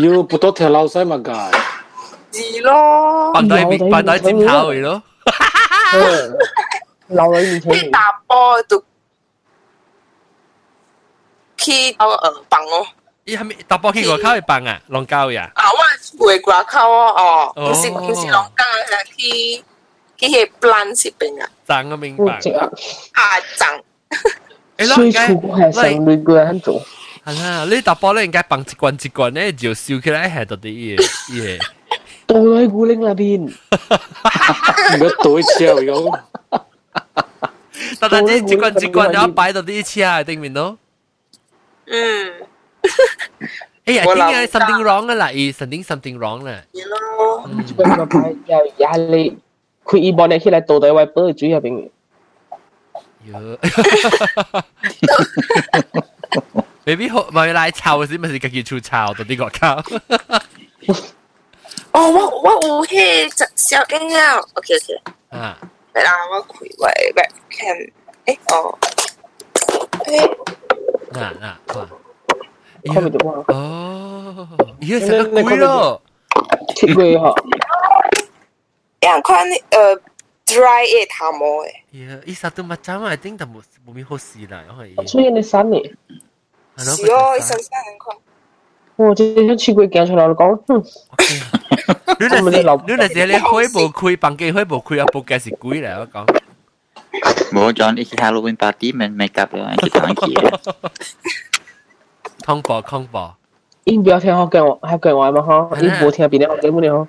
[LAUGHS] 要不多條老細嘛个，是咯。放到一放到一尖頭去咯。[LAUGHS] 嗯，老人面前去打波就去到呃房哦。伊系咪打波去外口去放啊？浪交呀？啊，我厝嘅外口哦，哦，哦毋是毋是龙岗啊，去去迄 plan 嗰边啊，赚我明白。我这啊，啊涨。诶，所以应该出国系上每个人做，系啦，你打波咧应该放一罐一罐咧，就烧起来系到啲嘢嘢。到喺古岭那边，唔该对超有， 但系啲一罐一罐有摆到啲车顶面咯。嗯，诶，I 我 think 谂 something wrong 啦，咦，something something wrong 啦。系咯，呢个个牌又也系你佢一帮你起来倒底位杯主入边， maybe 好咪来炒先，咪是自己出炒到啲国家。哦，我我有迄只小影啊，OK OK，啊，嚟 啦，我开喂喂看，诶哦，诶，嗱嗱，哇！看唔到啊，哦，咦，成个贵咯。切佢嗬，样看呃 dry 嘅头毛诶， Ya, i satu macam I think dah bumi hosi lah. Oh, iya. 所以你散嚟，是哦，伊身上看， 我即系切佢镜出嚟讲，哼， Lu dah si, lu dah si le koi bo kui bangke koi bo kui apa ke si kui lah aku. 冇 John 一起 Halloween party มัน make up 了，一起堂起。 Kong bo kong bo. 应表听学嘅我学嘅我嘛嗬，应冇听边啲学嘅冇你嗬，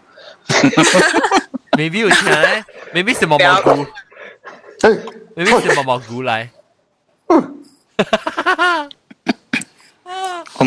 Maybe 有听咧，maybe 是毛毛菇，maybe 是毛毛菇来。 我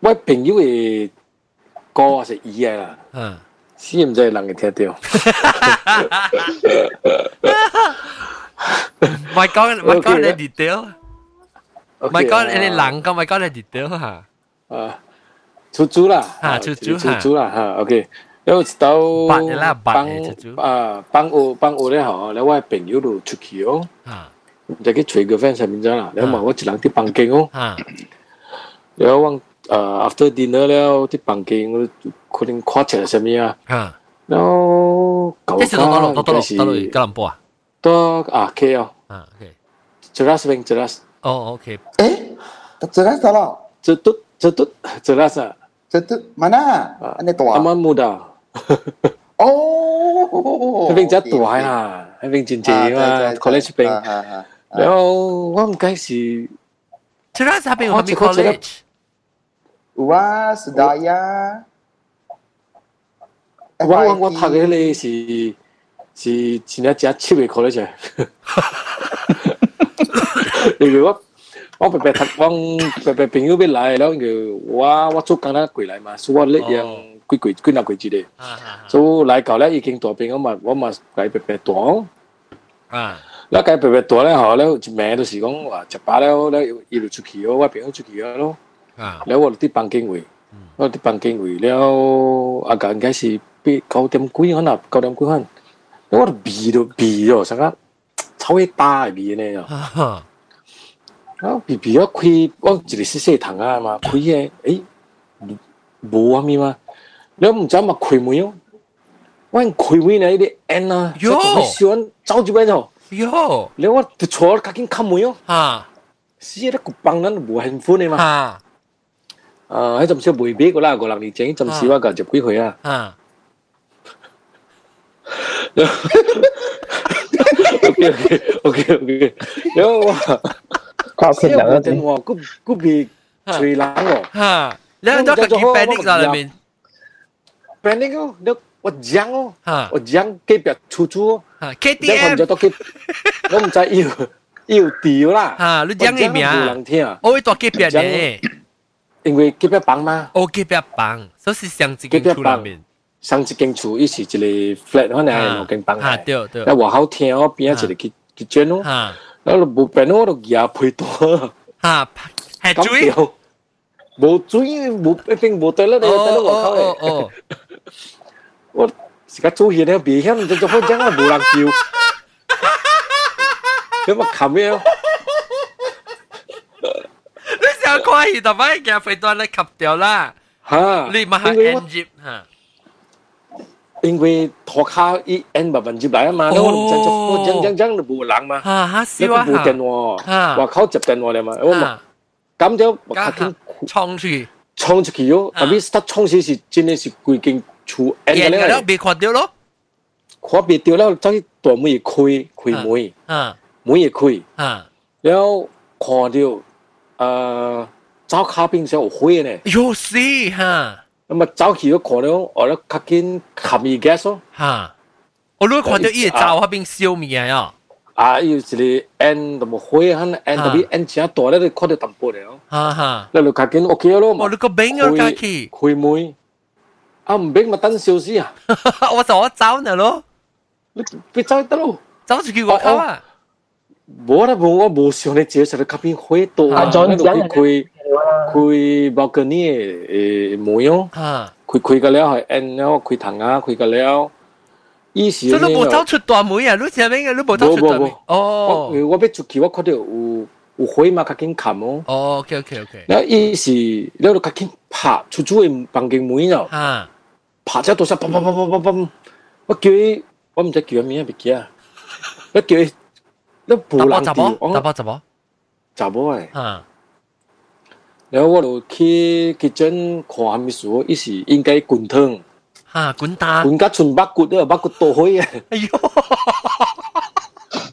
我朋友嘅歌是伊嘅啦，吓，死唔知人会听到。咪讲咪讲你 detail，咪讲你人讲咪讲你 detail 吓。啊，出租啦，啊出租出租啦，吓，OK。然后到八嘅啦八帮嘅出租啊帮我帮我咧嗬，然后我朋友度出去哦，吓就去找个 friend 上面咗啦，然后问我一人啲房间哦，吓，然后我 呃，after dinner 了，啲房间可能垮起来什么啊？啊，然后搞啥？到到到到到到吉隆坡啊？到啊，K 哦，啊，K，吉拉斯宾吉拉斯。哦，OK。诶，吉拉斯到了？吉都吉都吉拉斯？吉都嘛呢？啊，你大？阿妈木的。哦，那边真大啊，那边真正啊，college 边。然后我唔介是，吉拉斯边有咩 college？Wasdaya 我我我拍嘅咧是是前一隻七月嗰咧就，因為我我白白讀講白白朋友要來，然後我我做工啦過來嘛，所以我咧樣幾幾幾廿幾隻嘅，所以來搞咧已經大病，我嘛我嘛改白白多，啊，嗱改白白多咧，後咧一名都是講話食飽了咧，一路出去咯，我朋友出去咯。了我伫房间位，我伫房间位了，阿个应该是八九点几分啊，九点几分，我的鼻都鼻哦，啥个超会大的鼻呢？啊，啊鼻鼻要开，我一个是细糖啊嘛，开嘅诶，无啊咪嘛，了毋知嘛开门哦，我开门呢，伊个 N 啊，哟，喜欢走几摆哦，哟，了我伫错赶紧开门哦，啊，是啊，那个帮人无幸福的嘛，哈啊，喺阵时未俾个啦，个人年整阵时话个就几岁啊？哈， OK OK OK OK，然后我靠近人啊，电话，嗰嗰边吹冷喎，哈，两都系叫 panic 在里面， panic 哦，你我讲哦，哈我讲几边出租哦，哈即系我唔知，KTM，道几，我唔知要要调啦，哈，你讲嘅名冇人听啊，我会多几边呢， 因为几边帮嘛，我几边帮，所以是上一间厝里面，上一间厝伊是一个 flat，可能系两间帮哈，嚟，对对，那外口听哦，边一个 kitchen 哦，哈然后冇变我就牙配多。哈，系咁水，掉，冇水冇一定冇对啦，你哦睇到我口哦嚟，哦，我时间做嘢咧，别响就做开张啊，冇人叫，咁啊冚咩？ 你想看戏就咪嘅飞段你吸掉啦，吓，你咪系因为我 engine 吓，因为托卡一 N 百分之百啊嘛，你我唔知做开张张张就冇人嘛，哈哈你个笑啊冇电话，吓话口接电话嚟嘛，我咪哈，咁就我加卡紧冲出去，冲出去咯，啊特别得冲时是真系是规间厝 N 嘅赢嘅咯，咧，别看掉咯，看别掉啦，走去大门开开门，哈门嘢开。哈，然后看到 诶走卡边上有灰呢，有事哈咁啊走去咗看到我咧卡紧冚伊 gas 咯，哈，我如果看到伊个灶嗰边烧面啊，啊要是你 N 同埋灰肯 N 特别 N 前一代咧，你看到淡薄嚟咯，哈哈，你就卡紧 OK 咯，我你个饼要加去，开门，啊唔俾咪等少时啊，我就我走呢咯，你别走得咯，走出去我口啊， 冇啦冇我冇想你接受你卡边灰多啊啊，你就装装开开 balcony 诶门咯。哈，开开个了系 N 了，开堂啊，开个了。以前所以你冇走出大门啊，你前面嘅你冇走出大门冇冇冇，哦我我要出去，我看到有有火嘛，较紧冚哦。哦，OK OK OK，然后伊是你度较紧拍出租嘅房间门咯，哈，拍咗到声，砰砰砰砰砰砰。我叫伊，我唔知叫佢咩别记啊。我叫伊， 那播咋播咋播咋播咋播啊。然后我就去去整看秘书一时应该滚疼啊滚打滚个唇巴骨都有八骨多可哎呦。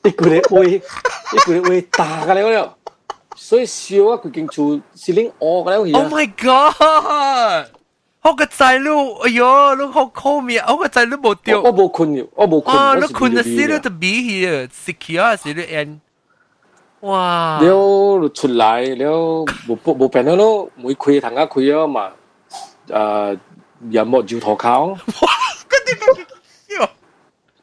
你过来我你过来我打个了了。所以说啊，佮你说是另外个了 oh my god 我个仔女，哎呦，你好可面，我个仔女冇掉我。我冇困嘅，我冇困。啊，我你困得死了你就比起，secure 是你 N。哇！了出嚟了，冇冇病咗咯，每开堂啊开啊嘛，诶又冇照头靠，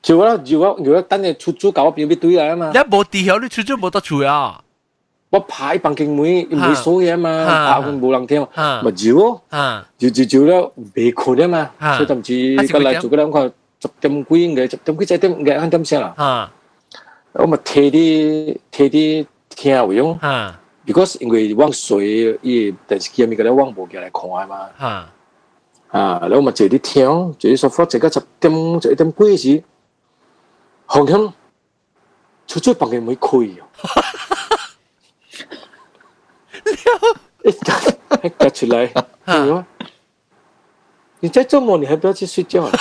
照啦照啊，如果等你出租搞变边堆嚟啊嘛你，冇地响，你出咗冇得住啊！ 我排房間妹唔所嘢啊嘛，啊拍佢冇人聽，啊咪照咯。啊，照照照了，未困啊嘛，啊所以甚至還是幾點個嚟做嗰兩個十點幾嘅，十點幾十點嘅啱點先啦。啊。我咪貼啲貼啲聽會用。啊，because 因為往水伊電視機咪嗰啲往無嘅嚟看啊嘛，啊！啊，然後咪坐啲聽，坐啲沙發，坐到十點十一點幾時，紅響出咗房間冇開 [LAUGHS] 啊，一夾一夾出嚟，你話你在周末你还不要去睡觉啊？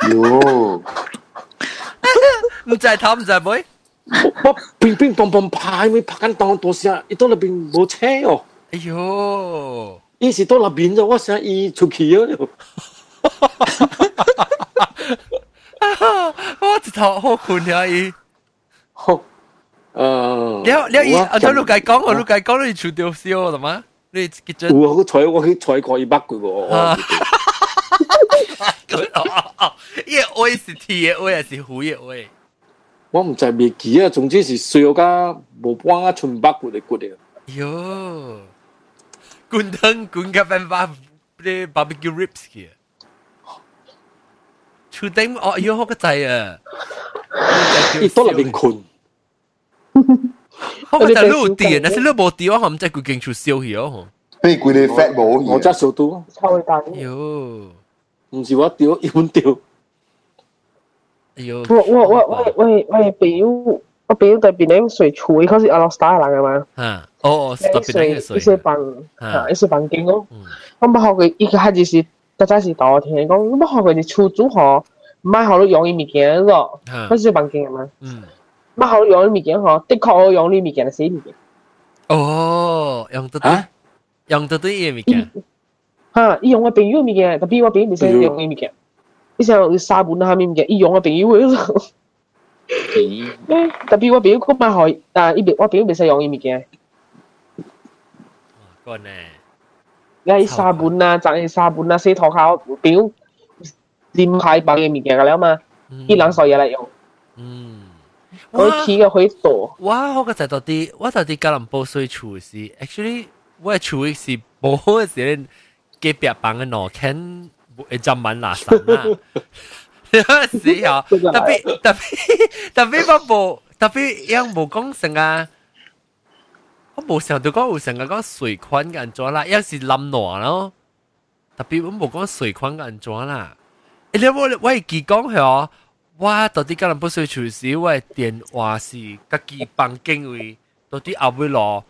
喲，唔知頭唔在尾，我乒乒乓乓拍咪拍緊檔多聲，伊到那边冇车哦，哎呦！伊是到那边咗，我想伊出去咗。我直头好困啊！伊，好，诶，你你伊，我啊，你计讲，我你计讲，你出掉笑系嘛？你结咗我好彩，我去采过一百句喎。啊我哦哦哦，伊个爱是铁嘅爱，还是虎嘅爱？我唔知未记啊，总之是碎咗家无帮啊，春百骨嚟骨嚟。哟，滚汤滚甲翻把啲 barbecue ribs 嘅，出顶哦，哎呦好个仔啊！伊到那边困， 好个仔你有电，但是你冇电，我唔知佢劲出烧去哦。被佢哋 fat 冇我真数到，抽蛋。哟，唔是我掉，一本掉。 哎呦，我我我我我我朋友，我朋友在边咧水处，佢是阿拉斯加人嘅嘛，哈，哦哦，是特别那个水一些水，房啊啊，一些房间咯。嗯，我冇学佢，一开始是大家是同我听讲，我冇学佢哋出租嗬，唔系学到用啲物件咯，哈嗰，些房间嘅嘛，嗯， 唔系学到用啲物件嗬，的确我用啲物件系死物件。哦，用得对啊，用得对嘅物件，吓，伊用我朋友嘅物件，特别我朋友唔使用嘅物件，你想有沙本啊咩物件，伊用我朋友嘅。咦，特别我朋友讲买学啊，伊别我朋友唔使用嘅物件。个呢，你沙本啊，赚嘅沙本啊，洗头壳表黏喺bằng嘅物件㗎啦嘛，伊人所嘢嚟用，嗯， 我起嘅可以做，哇！我個就到啲，我到啲吉隆坡水處是，actually 我嘅處是冇嘅時咧，隔壁房嘅羅坑會浸滿垃圾啦。有時候 [LAUGHS] 特別特別特別我冇特別樣冇講成啊，我冇想到講有成個講水款嘅安怎啦，有時冧挪咯，特別我冇講水款嘅安怎啦。你我我會記講係哦。我到底个人不需要是因为电话是家己房间位，到底阿不罗？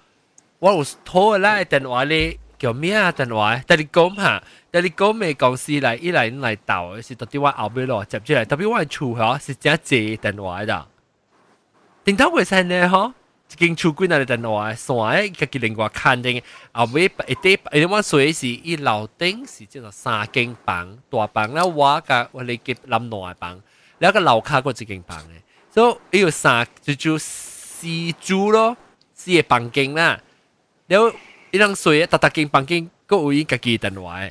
我有拖来电话咧，叫咩啊电话？但你讲哈，但你讲咩讲司来一来一来导，是到底我阿不罗？接住来，特别我厝吓是真济电话的，顶头会使呢吼。一间厝柜那里电话，线诶，家己另外看诶。后尾一堆，一碗水是伊楼顶是即个三间房，大房啦，我甲我哋叫南南房。你一個樓卡嗰自勁棒嘅，所以要三就就四組咯，四個房間啦。然後一兩歲，特特間房間個會家己電話。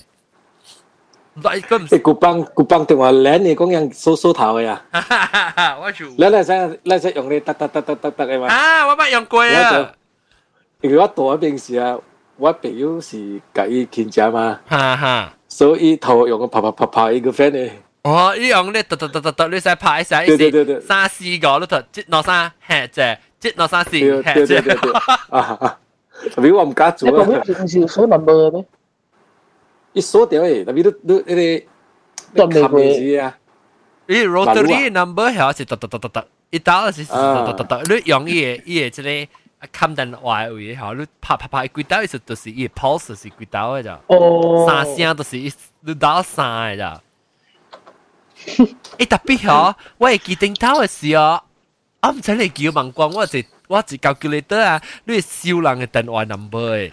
但係佢唔識古邦古邦電話，你你講樣梳梳頭嘅呀？我做。你嚟使你使用你特特特特特特嘅嘛？啊，我冇用過啊。因為我大平時啊，我朋友是家己親戚嘛，哈哈，所以頭用個啪啪啪啪一個 friend 咧。哦，呢样咧，突突突突突，你使拍一使，对对对对三四个都得，接落三吃只，接落三四对吃只对对，对啊啊！特别我唔敢你做啊朋友，唔是有数 number 嘅咩？一锁掉诶，特别都都呢啲都未会时啊，咦，rotary number 系好似突突突突突，一打是突突突突，你用呢嘢呢嘢即系。冚电话位好，你拍拍拍几刀，意思就是伊 pulse 是几刀嘅咋，哦，三声都是你打三嘅咋。 哎，特別哦，我會記頂頭嘅時哦，我唔使你叫問光，我就我就 calculator 啊，你燒人嘅電話 number 誒，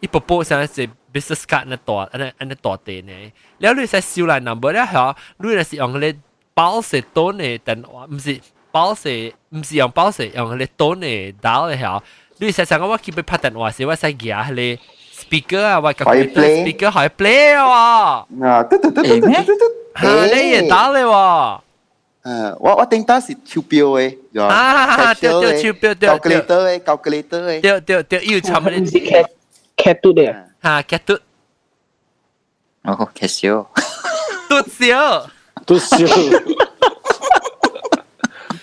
一步步上係 business card 那大，安尼安尼大地呢，然後你使燒人 number 咧，嗬，你係是用嗰啲包式돈嘅電話，唔是包式，唔是用包式，用嗰啲돈嘅刀嘅嗬，你使上個我 keep 拍電話時，我使舉下嗰啲 speaker 啊，我 calculator speaker 可以 play 喎，啊，嘟嘟嘟嘟嘟嘟嘟。吓你也打你喎。诶，我我顶多是手表嘅，啊对对手表对 calculator 嘅 calculator 嘅，对对对，要寻唔是你 cat cat 嘟嘅，吓 get 嘟哦，其实嘟少，都笑。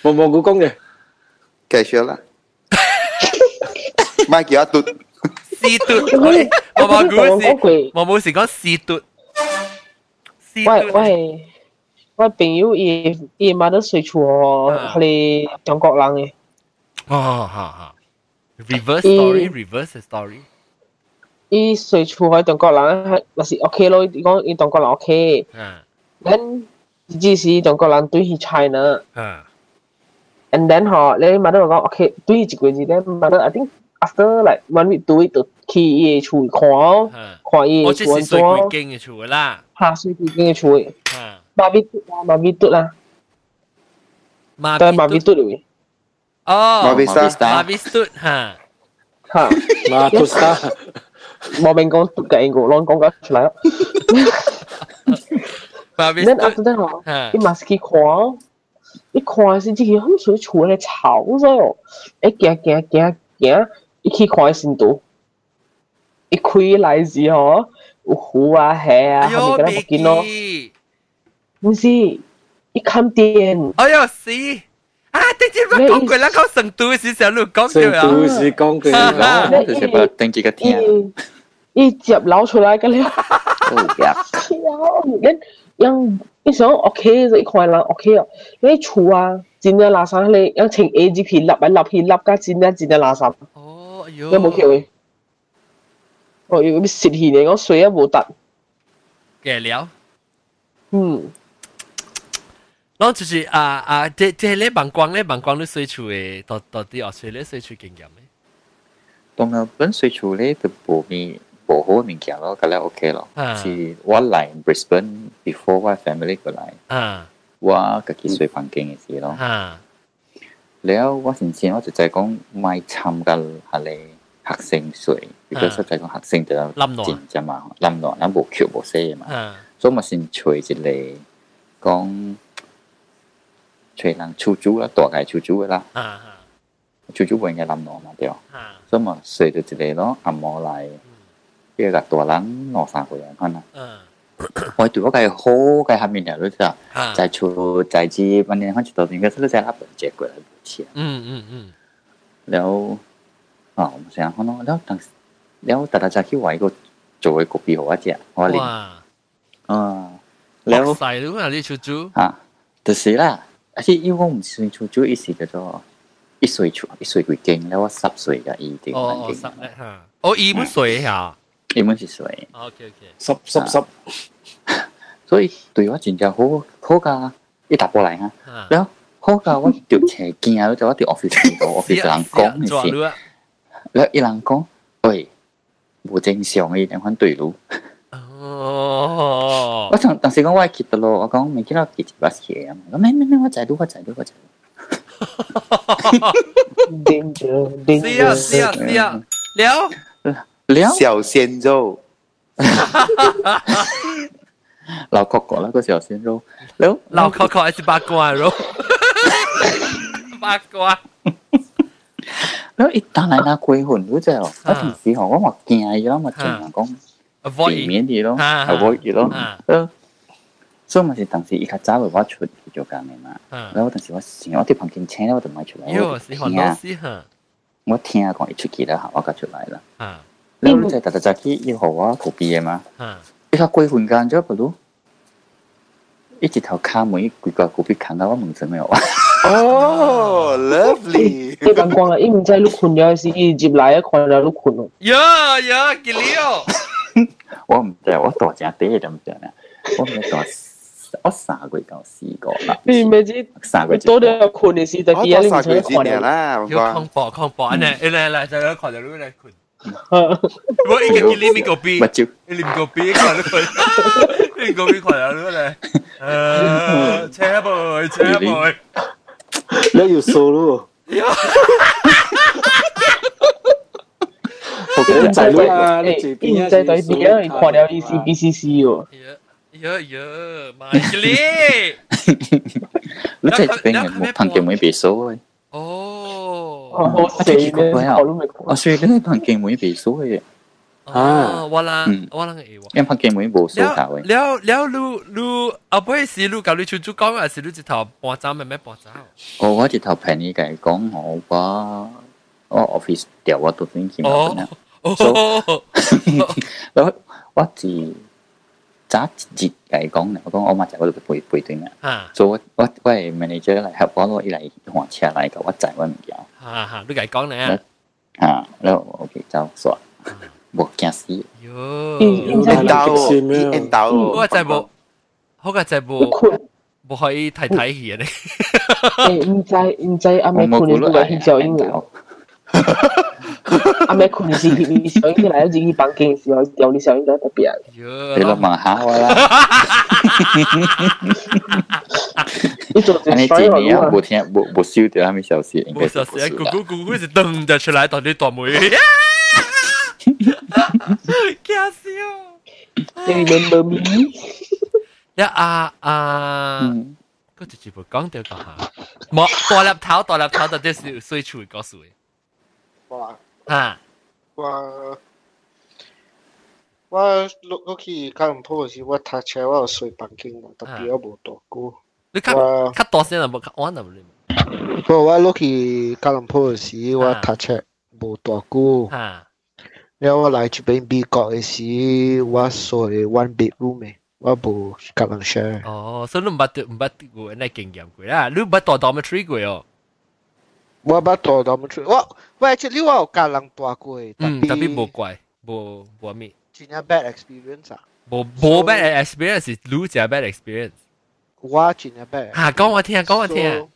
冇冇股讲嘅，继续啦，咪叫我嘟，试嘟，我冇估是，我冇时讲试嘟， 试嘟。喂喂，我朋友伊伊妈都睡厝哦，佢哋中国人嘅，哦，吓吓，reverse story，reverse story。伊睡厝喺中国人，那是 OK 咯，讲伊中国人 OK，嗯咱只是中国人对去 China。嗯。 And then 嗬，你 mother 讲 OK，对一个字咧，mother I think after like one week two week 就 去伊嘅厝看哦，看伊我嘅厝安即是水鬼怎，经嘅厝啦。下水几间嘅厝嘅，嗯，妈咪嘟啦，妈咪嘟啦，马但系妈咪嘟嚟嘅，哦，马比沙马比嘟吓，吓，马都沙，冇明讲嘟嘅英国乱讲紧出嚟咯。马比 Then 嘟 after that 嗬，吓你，嘛是去看哦，一看是自己很水厝咧吵咗哦，一行行行行，一去看先到， 一开来时嗬，有虎啊、蛇啊，哎呦，后面嗰啲别冇见咯。记，唔是，一看电，哎呦死！啊，直接我讲过啦，讲成都嘅时候你讲成咗啊，都是讲嘅啊讲，就是把登记个听，一一接捞出来嘅了，哦呀，你 样你想 OK 就一看人 OK 哦，你厝啊，真正垃圾你样穿 A G P 立一立去立甲真正真正垃圾，哦，哎呦，有冇叫佢？ 哦，要啲蚀气嚟讲水啊冇得，嘅了。嗯，然后就是啊啊，这这咧网光咧，网光咧水处嘅，到到底学水咧水处经验咧。当日本水处咧就冇咩冇好嘅物件咯，咁咧 OK 咯。啊是我嚟 Brisbane before 我 family 过嚟，啊我自己水房间嘅事咯。啊แล้ว我先先我就就系讲咪参加下嚟学生水，如 佢實際講核升就戰啫嘛，冧落咱無橋無西嘛，所以嘛先找一個講找人出租啦，大概出租啦，出租應該冧落嘛對，所以嘛找到一個咯，阿毛嚟，一個大人攞三個人看啦。我拄嗰個好嘅下面人都知道，在出在知問你看住到點嘅，都在那本結果嚟錢。嗯嗯嗯，然後啊，我們想可能，然後當時。 แล้วอ๋อผมเสียงเขาเนาะแล้วตั้งแล้วแต่ละจากที่ไหวก็做嘅个别好一只，我连哇！啊，แล้ว 细都系呢出租，啊，就是啦，而且因为我唔算做做一时叫做一岁出一岁佢劲，แล้ว我十岁嘅已经哦很哦十劲，咧吓，哦二本水吓基本是岁， ，OK OK，湿湿湿，所以对我真正好好㗎，一打波嚟吓，吓，แล้ว好㗎，我条斜见啊，就我条 office 度 office 人讲嘅事。抓了，แล้วอี 无正常诶，两款对路。哦，我当当时讲我去得咯，我讲咪见到几只巴士啊，我咩咩咩，我在路，我在路，我在路。danger danger，是啊是啊是啊，了了小鲜肉，老 Coco 那个小鲜肉，了老 Coco 还是八卦肉，八卦。nó ít ta lại na quê hồn nữa chứ nó thì chỉ họ có hoặc nhà gì đó mà chẳng là con avoid miễn gì đó avoid gì đó so mà thì thằng sĩ khá cháu và chuột cho cả này mà แล้ว thằng sĩ ว่าสิ่งที่ผมกินเช้าแล้วแต่ไม่ชุดแล้วว่าเทียก่อนอีกชุดกี่แล้วหาว่ากับชุดไหนละแล้วรู้ใจแต่จากที่ยี่ห้อว่าผูปีมาอีกเขาคุยหุ่นกันเจ้าปะรู้อีจิตเขาข้ามมือกุยกับกูไปขังเขาว่ามึงจะไม่ออก 哦，lovely，你眼光啊，伊唔知你困咗时，伊接来一看到你困咯，呀呀，见了，我唔知我大只啲就唔知啦，我唔知大我三个月到四个啦，你唔知三个月多啲困嘅时，就我见你唔想多三个几看了，年啦，我要讲抗爆抗爆，安尼，嚟嚟就有看到你嚟困，我一个见你咪个边唔。照你连个 B 看都佢，你连个 B 看有咗咧。诶，车妹，车妹，你 要数咯，[LAUGHS] 我觉得仔女啊，你诶，住伊唔边啊？知对边啊，伊看了伊是 BCC 喎，呀呀呀，买嘅你真系俾人冇朋友冇别数嘅，哦，好死咧，我都未看。我所以你朋友冇别数嘅， 啊，我啦，我啦，诶，因拍 game 冇收到诶。了了，如如后尾是如教你出主讲，还是你一头搬走，慢慢搬走？哦，我一头陪你家讲，我我我 office 掉我都先见到啦。哦，我我是早一日家讲啦，我讲我嘛就我度陪陪对啦。啊，所以我我我 manager 来合我，我伊来换车来个，我载我物件。哈哈，你家讲咧啊？啊，然后 OK 就算。冇惊死，哟，，N 刀哦，N 刀我哦，就冇，我个就你冇困，冇可以睇睇戏咧。诶唔知唔知阿我冇妹困估到系你都系小英嘅，阿妹困你是你小英来咗自己房间嘅时候，有你小英就特别。哟，你都问下我啦，你做只你水我几年啊？都冇听冇冇烧掉，系咪小事？应该冇实事，是冇烧啦。咕咕咕咕就噔就出来，当啲大妹， 惊笑。你 remember me？一啊啊，嗯，嗰就全部讲掉个下，冇大粒头大粒头，到底是水处嗰水哇啊？我我落落去吉隆坡时，我搭车我有睡房间嘛，特别我无大久。你较哇较大声啊，冇较弯啊，你不过我落去吉隆坡时，我搭车无大久。啊 然后我来这边美国嘅时，我睡 one bedroom 嘅。 我无甲人 share。哦，所以你唔捌唔捌过那经验过啦，你捌大 dormitory 过哦。我捌大 dormitory，我我 actually 我有甲人住过，嗯，特别无怪，无无咩。真系 bad experience 啊！无无 bad experience，是你只 bad experience。我真系 bad。吓，讲我听，讲我听。诶，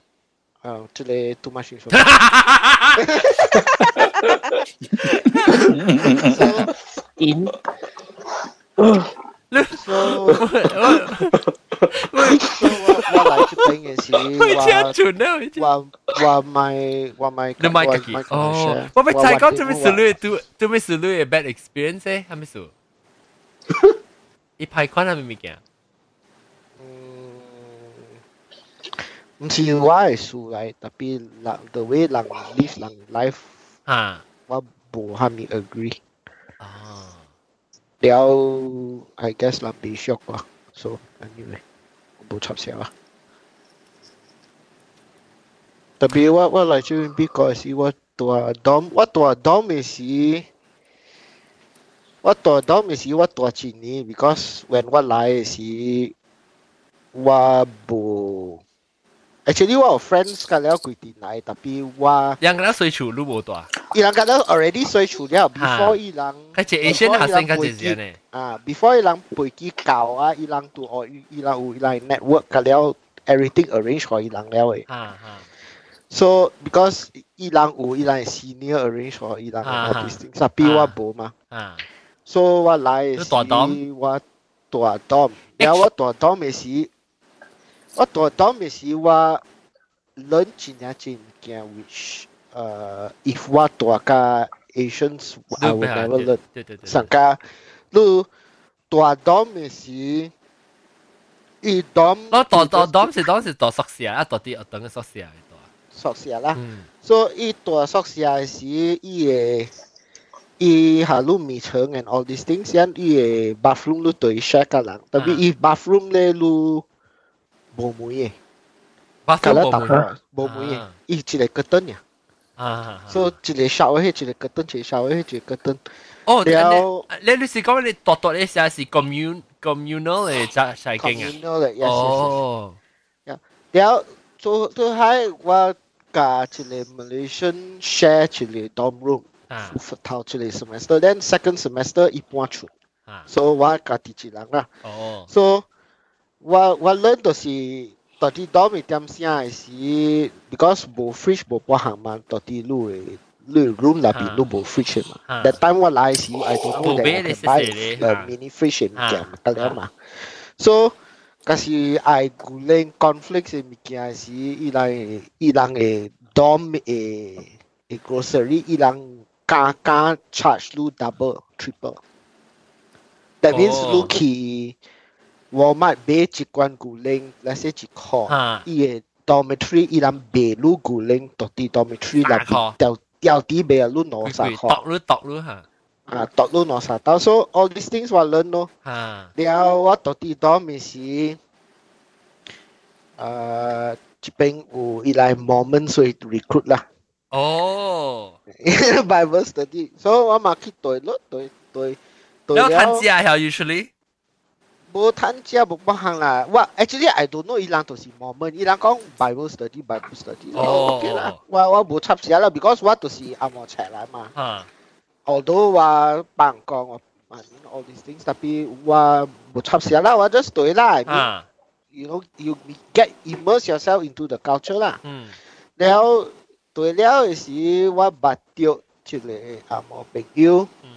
这里 too much info。in。so [LAUGHS] 我嚟这边嘅时，我我买我买你买自己哦，我咪就系讲做咩事你做做咩事你嘅 bad experience 咧，系咪事？一排款系咪物件？ si Y su lai tapi la, the way lang live lang life ha. wa bo agree. Ah. Dia i guess lah be shock lah. So anyway bo chap sia lah. Tapi wa wa lai chu because you what to a dom what to dom is si what tua a dom is si what tua a chini because when what lai si wa bo Actually, one of friends kat leo kui tinai, tapi wa... Yang kena sui chu lu bo tua. Ilang kat leo already sui chu liao, before ilang... Kaya cik Asian hasen kan cik zian eh. Ah, before ilang pui ki kau ah, ilang tu or ilang u ilang network kat leo, everything arrange for ilang leo eh. Ha, ha. So, because ilang u ilang senior arrange for ilang ha, all these things, tapi wa bo ma. Ha. So, wa lai si wa tua dom. Liao wa tua dom eh si 我住 dorm 嘅时，我 learn 真正真物件，which 诶，if 我住甲 Asians I will never learn。对对对。上加你住 dorm 嘅时，伊 dorm。我住住 dorm 是 dorm 是住宿舍啊，住啲学堂嘅宿舍嚟住。宿舍啦。所以伊住宿舍嘅时，伊嘅伊下路面墙 and all these things，因伊嘅 bathroom 都对 share 甲人，特别伊 bathroom 咧，你。 冇梅嘅，隔咧搭开冇梅嘅，伊一个隔灯呀。啊，所以一个 shower 迄一个隔灯，一个 shower 迄一个隔灯。哦，了，你你是讲你独独咧写是 commun communal 嘅在在经啊？communal 嘅，哦。了，做做喺我甲一个 Malaysian share 一个 dorm room，头一个 semester，then second semester 伊搬出，所以我甲第一人啦。哦。所以 我我 learn 就是到底 dorm 点声嘅时，because 无 fridge 无包行嘛，到底路嘅路 room 入边都无 fridge 嘛。但 time 我来时，I don't know that I can buy a mini fridge 嘅物件嘛，得了嘛。So 嗰时 I 顾虑 conflict 嘅物件时，伊人伊人嘅 dorm 嘅嘅 grocery，伊人加加 charge 你 double triple。That means 你去。 我买买一罐古灵，那些一块，伊个 dormitory 伊人白路古灵，到底 dormitory 人掉掉底白路哪啥块？倒路倒路哈。啊，倒路哪啥？到时候 all these things 我 learn 咯。啊。了我到底 dorm 是，呃，这边有伊来 moment 所以 recruit 啦。哦。Bible study，所以我嘛去对咯，对对对了。要看家呀，usually。无趁食无帮行啦。我 actually I don't know 伊人就是 moment，伊人讲 Bible study Bible study。哦。 OK 啦，我我无插写啦，because 我就是阿莫赤来嘛。啊。 although 我帮讲我 I mean all these things，但系我无插写啦，我 just 对啦。啊。 You know you get immerse yourself into the culture 啦。嗯。然后对了嘅时，我捌到一个阿莫朋友。嗯。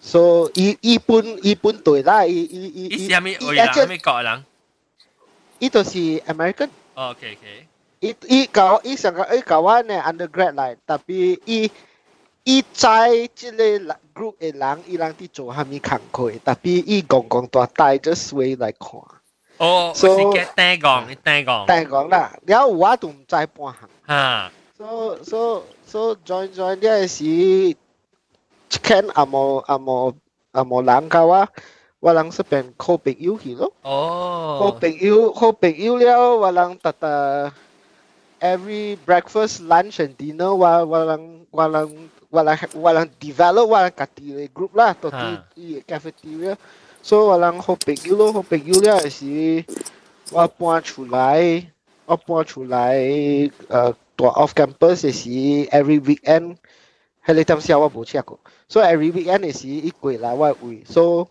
so 伊伊本伊本对啦，伊伊伊伊是咩外人？咩国人？伊就是 American。哦，OK OK。伊伊教伊上个伊教我呢 undergrad 嚟，特别伊伊在即个 group 嘅人，伊人啲做虾米工课，特别伊讲讲大带 just way 来看。哦，所以嘅单讲，你单讲。单讲啦，然后我都唔知半行。啊。 so so so join join 呢时。 can 阿冇阿冇阿冇人教啊，我人是变好朋友去咯。哦。好朋友好朋友了，我人特特 every breakfast lunch and dinner 我我人我人我人我人 develop 我人家己嘅 group 啦，到啲啲 cafeteria。 所以我人好朋友咯，好朋友了是我搬出来，我搬出来，诶、呃，大 off campus 是 every weekend， 係你點笑我冇 check so every weekend 嘅時一攰啦我會，so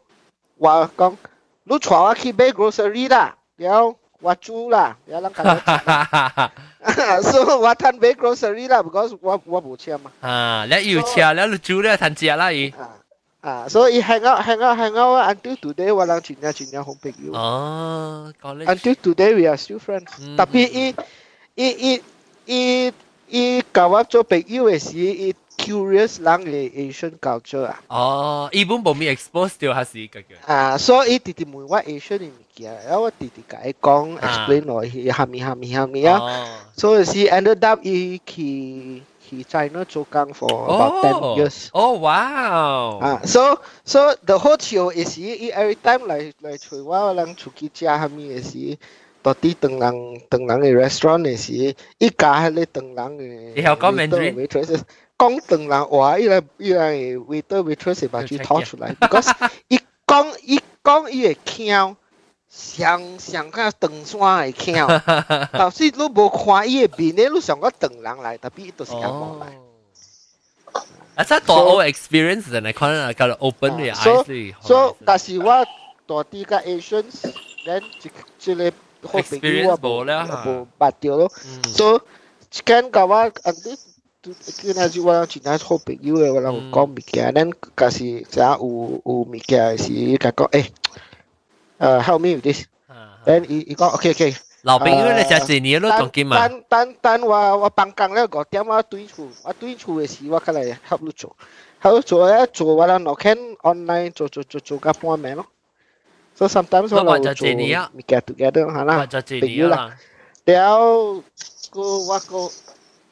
我講，你帶我去買 grocery 啦，了我煮啦，了人家，so 我攤買 grocery 啦，because 我我冇 à, so check，你煮咧攤食啦伊。啊，所以 hang out hang out hang out until today 我人全家全家好朋友。哦，until today we are still friends，特別伊伊伊伊伊教我做朋友嘅時伊。curious 人嘅 Asian culture 啊。哦，伊本冇咪 expose 掉下是个叫。啊，所以伊直直问我 Asian 嘅物件，然后我直直甲伊讲 explain 我伊虾米虾米虾米啊。所以是 ended up 伊去。去 China 做工 for about ten years。哦，哇！啊，so so the whole show is 伊 every time 来来找我，人出去食虾米嘅时，到底当人当人嘅 restaurant 嘅时，伊家迄个当人嘅。你有讲 Mandarin？ 讲当人话，伊来伊来 waiter waitress 把佢掏出来，because 伊讲伊讲伊会倾。上上个长山会倾，但是你无看伊嘅面咧，你上个长人来，特别都是咁讲来。啊，即系大我 experience 人嚟看啊，叫做 open 嘅 eyes 嚟。所以，但是我大啲个 Asians，then 即个好朋友我冇咧，冇捌掉咯。所以，间个我啊啲。 叫那就我真系好朋友嘅，我人讲物件，咱假是只有有物件是甲讲诶。uh, help me with this. Then 伊伊讲 OK OK。老朋友咧，就系你都当见嘛。等等等，我我放工咧五点我对厝，我对厝嘅时我过来 help 你做，help 做咧做我人落 can online 做做做做到半暝咯。So sometimes 我就做 we get together 吓啦，朋友啦。了个我个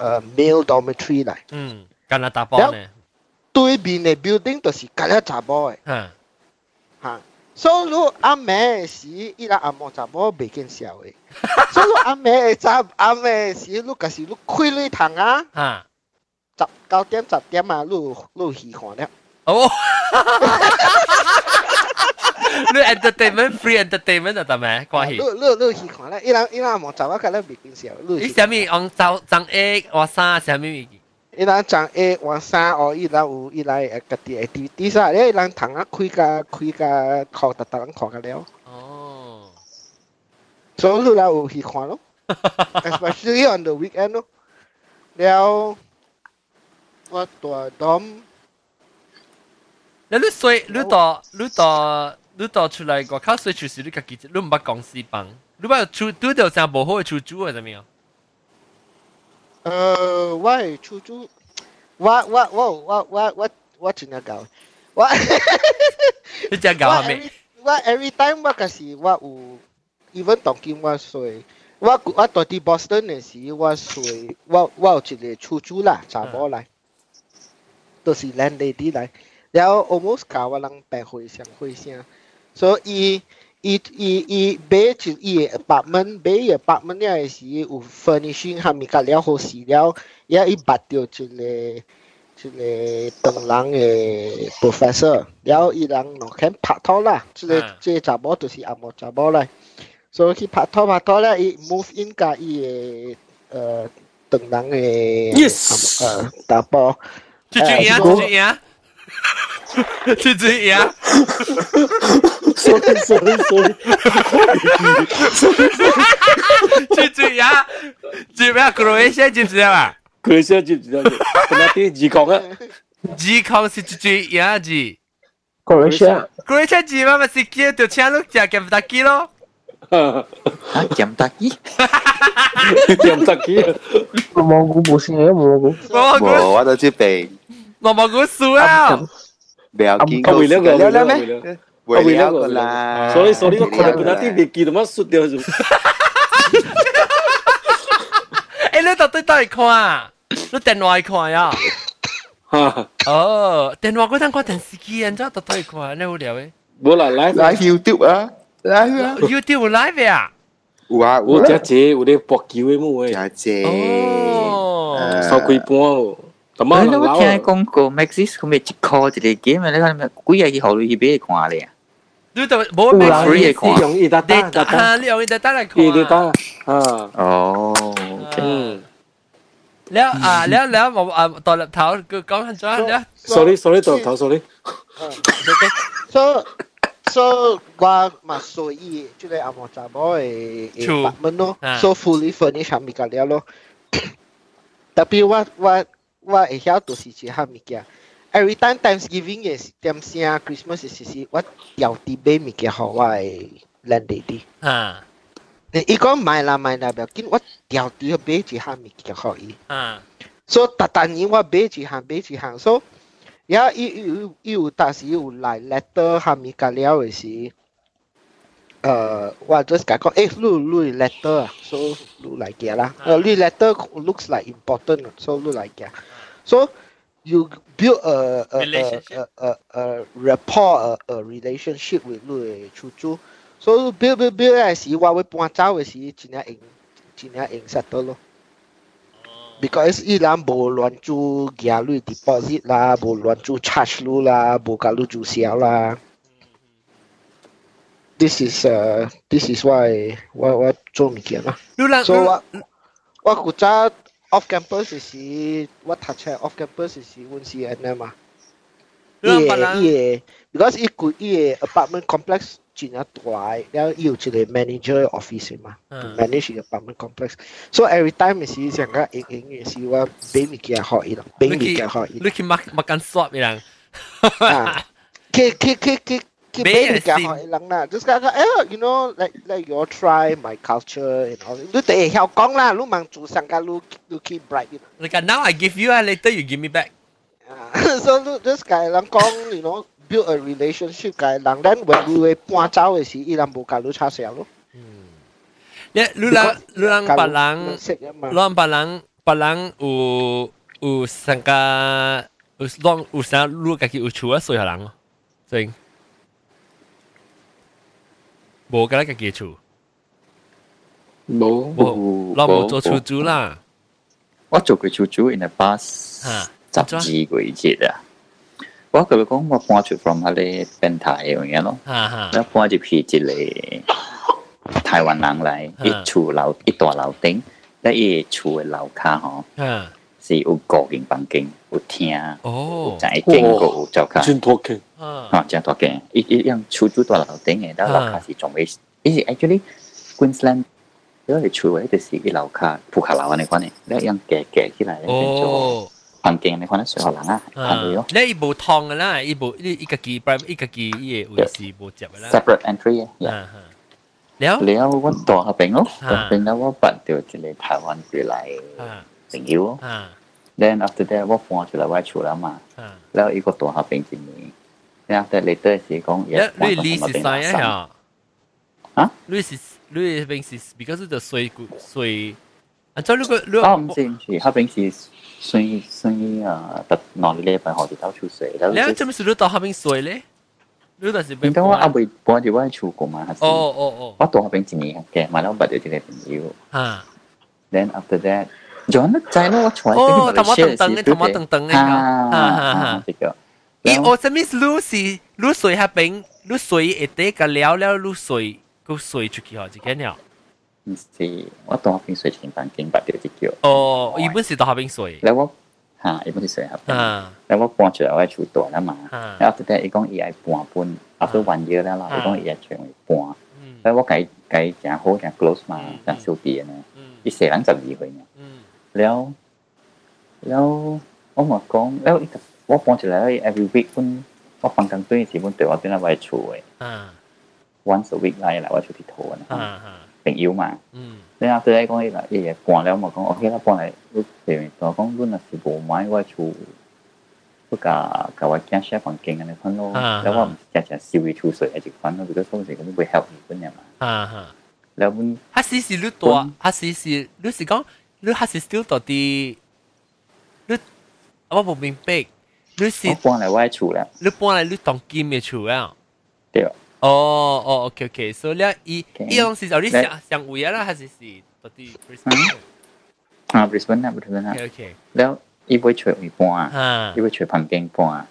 诶 male dormitory 嚟，嗯，加拿大帮咧。对面嘅 building 就是隔一查某嘅，吓，所以如阿妹时，伊拉阿莫查某未见笑嘅，所以阿妹查阿妹时，你嗰时你开你堂啊，十九点十点啊，你你喜欢了。哦， 你 entertainment free entertainment 就得咩？关系？你你你喜欢咧？伊拉伊拉莫查某隔咧未见笑，你啥物用周张 A 或啥啥物物？伊人讲诶换衫哦，伊人有伊来诶家己 activity 啥，你人通啊开个开个靠特特人看个了。哦，所以你来有去看咯，especially on the weekend 咯。了，我大 dom，你你睡你到你到 你到出来外口睡就是你家己，你唔捌公司帮，你捌出拄到啥无好嘅出租系怎么样？呃，我系出租，我我我我我我我真系搞，我你真搞系咪？我 every time 我嗰时我有，even 当今我睡，我我到啲 Boston 嘅时我睡，我我有一个出租啦，查某嚟，都是 landlady 嚟，然后 almost 搞我人白会上会声， 所以。伊伊伊买就伊个 apartment，买伊 apartment 了时有 furnishing 下面甲了好势了，也伊捌着一个一个当人嘅 professor，了伊人落肯拍拖啦，即个即个查某就是阿某查某啦，所以去拍拖拍拖咧，伊 move in 甲伊个诶当人嘅 yes 诶打波，最最赢最最赢。 最最赢。sorry sorry sorry，最最赢，最咩？Croatia 知唔知啊？Croatia 知唔知啊？咁啊啲字讲啊，字讲是最最赢字。 Croatia Croatia 字嘛咪是叫条车碌只剑打机咯。啊，剑打机？[LAUGHS] 剑打机？[LAUGHS] 我蘑菇冇先嘅，蘑菇。冇，我都知病。我蘑菇输啊！不要紧，佢为了 vean quién conseguió. Háblame. Hueleado con la... Sorry, sorry, con la penalti de Kirma Suteo. Ê, nó tao tới tay khoa, nó tiền ngoài khoa ya. Ờ, ờ tiền ngoài cái thằng khoa tiền sĩ kia anh cho tao tới khoa, nó hổ điều ấy. Bố là live, live YouTube á, live á. [LAUGHS] YouTube live à? Ủa, ủa, chả chế, ủa đây bọc cứu ấy mua ấy. Chả chế. Ồ. À. Sao quỳ bùa. 咁啊，我听讲过 Maxis 佢咪一箍一个 game，你睇咪几日以后你俾看咧？你就冇 Maxis 看，用伊打打打打，你用伊打打嚟看。伊打打啊。哦。嗯。แล้วอ่าแล้วแล้วผมอ่าตอนเท้าคือก้องหันจ้าแล้ว sorry sorry ตอนเท้า sorry so so 我嘛所以即系阿莫查某嘅嘅八蚊咯，so fully furnished 咪个了咯。特别我我 我会晓到时时下物件，every time Thanksgiving 嘅点声 Christmas 嘅时时，我调啲买物件互我嘅 landlady。啊。你伊讲买啦买啦，不要紧，我调啲买一项物件互伊。啊。所以逐逐年我买一项买一项，所以。呀，伊有伊有当时有来 letter 下面甲了嘅时， uh, well, just got con. Eh, look, look letter. À? So look like yeah lah. Uh, letter looks like important. So look like yeah. So you build a a a, a, a, rapport, a, a relationship with look chu chu. So build build build I see what we point out is he china in china in settle lo. Because i lam bo luan chu gia lui deposit la, bo luan chu charge lu la, bo ka lu la. This is 诶、uh,，this is why 我我做物件啦。所以我我古早 off campus 时，我读册 off campus 时，阮是安尼嘛。伊个伊个，because 伊个伊个 apartment complex 真系大，然后有一个 manager office 嘛，manage 个 apartment complex。So every time 是成个营营嘅时，我俾物件学伊咯，俾物件学伊。你去麦麦间 swap 人。啊，去去去去 just eh, you know like like your try my culture and all lúc te hiao gong la lúc mang zu sang cái lúc lúc keep bright you know like now i give you and later you give me back. Uh, [LAUGHS] so lúc, this guy lang gong you know build a relationship guy lang then when we puan chao de si i lang bo ka lu cha sia lu le lu lang lu lang pa lang lu lang pa lang u u sang ka u long u sang lu ka ki u chua so ya lang so 无甲咱家己诶厝。无无，咱无做出租啦。我做过出租，因为把十二月节啊。我甲你讲，我搬出 from 迄个变态诶样咯。我搬入去一个台湾人来，一厝楼一大楼顶，咧伊厝诶楼骹吼。啊是有个间房间，有厅，有在经过有照卡，真大间，啊，真大间，一一样厝住大楼顶嘅，แล้ว楼卡是仲未，伊是 actually Queensland，因为厝位就是一楼卡铺下楼安尼款嘅，แล้ว样夹夹起来，哦。环境你可能随学人啊，系咯。你伊无通嘅啦，伊无伊伊家己 private 伊家己伊个位置无接嘅啦。 separate entry 啊。了了，我大学朋友，大朋友我捌到一个台湾过来朋友。 Then after that, what form should I write Churama? Ah. Now, it got to happen to me. Then after that, later, she gong, yes, yeah, Louis is sign, yeah. Huh? Louis is, Louis Banks is, because of the soy, soy, อันเจ้าลูกลูกอ๋อจริงสิเขาเป็นสิส่วนส่วนอ่าแต่นอนเล่ไปหอที่เท้าชูเสยแล้วแล้วจะไม่สรู้ต่อเขาเป็นสวยเลยรู้แต่สิเป็นแต่ว่าเอาไปปวดที่ว่าชูกูมาฮะโอ้โอ้โอ้ว่าตัวเขาเป็นจริงนี่แกมาแล้วบัดเดี๋ยวจะได้เป็นยูฮะ then after that 就那在咯，我出来。哦，头毛等等嘅，头毛等等嘅。啊啊啊！这个。咦，我什么是你是你水下边，你水一啲个了了，你水个水出去好几间了。唔是，我当下边水前房间八条一叫。哦，伊本是当下边水。แล้ว我吓，伊本是水下边。แล้ว我搬出来我厝大啦嘛。แล้วafter that 伊讲伊爱搬搬，after one year แล้ว啦，伊讲伊爱全部搬。แล้ว我计计正好正 close 嘛，正小弟呢，伊细人十二岁呢。 แล้วแล้ว我咪讲，แล้ว我搬出来 every week 本我放工对时本对我对我位厝诶。once a week 来来我厝佚佗啊。朋友嘛，你阿对你讲伊啦，伊嘢搬了嘛讲，OK 啦，搬嚟你譬如我讲，阮若是无买我厝 不甲甲我惊 share 房间安尼款咯，แล้ว我唔日日少会吐水一直款咯，because 嗰时咁会 help 你本人嘛。啊哈。แล้วมัน，哈时是你大，哈时是你是讲 你哈时 still 到啲，你我冇明白，你是我搬嚟我厝啦，你搬嚟你当金嘅厝啊？对。哦哦，OK OK，所以咧，伊伊当时就你上上位啦，还是是到啲 Brisbane？啊，Brisbane 啊，Brisbane 啊。OK OK。แล้ว伊要找伊搬，伊要找旁边搬，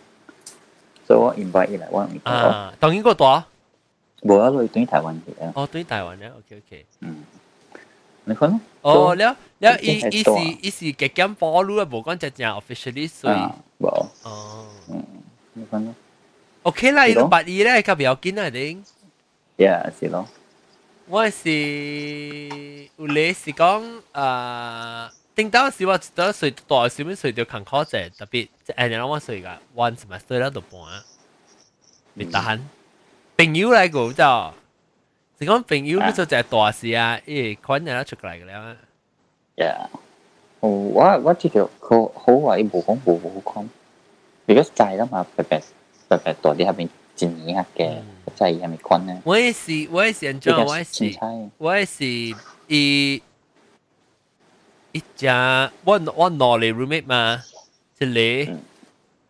所以我 invite 伊来我唔讲。啊，当然个大。无啊，落对台湾去啊。哦，对台湾咧，OK OK。嗯。 你看咯。哦，了了，伊伊是伊是嘅减保路啊，无讲只正 officially，所以。无。哦。嗯，你看咯。OK 啦，伊六八二咧，较比较紧啊，定。Yeah，是咯。我是有咧是讲啊。顶到时我一到睡大时面睡到坎坷者，特别即系人我睡噶，one semester 咧就半，未得闲。朋友嚟讲就， 是讲朋友你做只大事啊，诶，款人出嚟嘅啦。Yeah，我我知道佢好话冇讲冇好讲，如果债啦嘛，白白白白大啲下边一年下嘅债系咪款呢？我也是，我也是安怎，我也是，我也是，伊。一家我我攞嚟 roommate 嘛，即系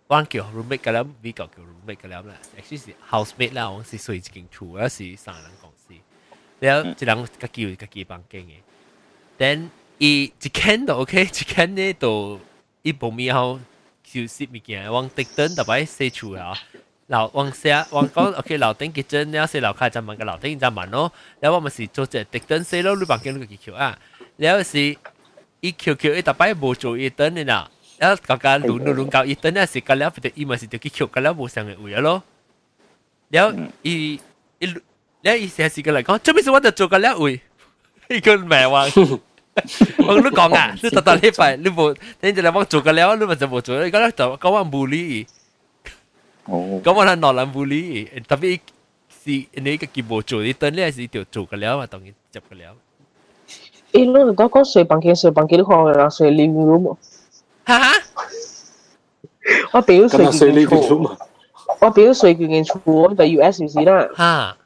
我叫 roommate 嘅啦，美国叫 roommate 嘅啦，actually 是 housemate 啦，我是睡一间厝，我是三人公 司，然后一人家己有家己房间嘅，then 伊一间就 OK，一间呢就伊部面后休息物件，往迪登特别洗厝啊。楼往写往讲 OK 楼顶结阵，然后洗楼下就问个楼顶就问咯，然后我咪是做只迪登洗咯，你房间你个结构啊，然后是。伊 QQ 伊大摆无做伊等你啦，然后个个轮轮轮到伊等咧时间了，不得伊嘛是就去 Q 个了无上嘅位咯，然后伊伊 然后伊成时个嚟讲，做咩事我就做个了位，伊个咩话？我都讲啊，你特特呢排你无，你就嚟帮做个了，你咪就无做，你讲咧就讲话无理，讲话系攞人无理，特别是你个佢无做，你等咧是条做个了嘛，当然执个了。Eh, no, no có睡房间，睡房间都可能人睡 living room。哈哈，我表睡睡 living room。我表睡间厝，我在 US 时啦。哈，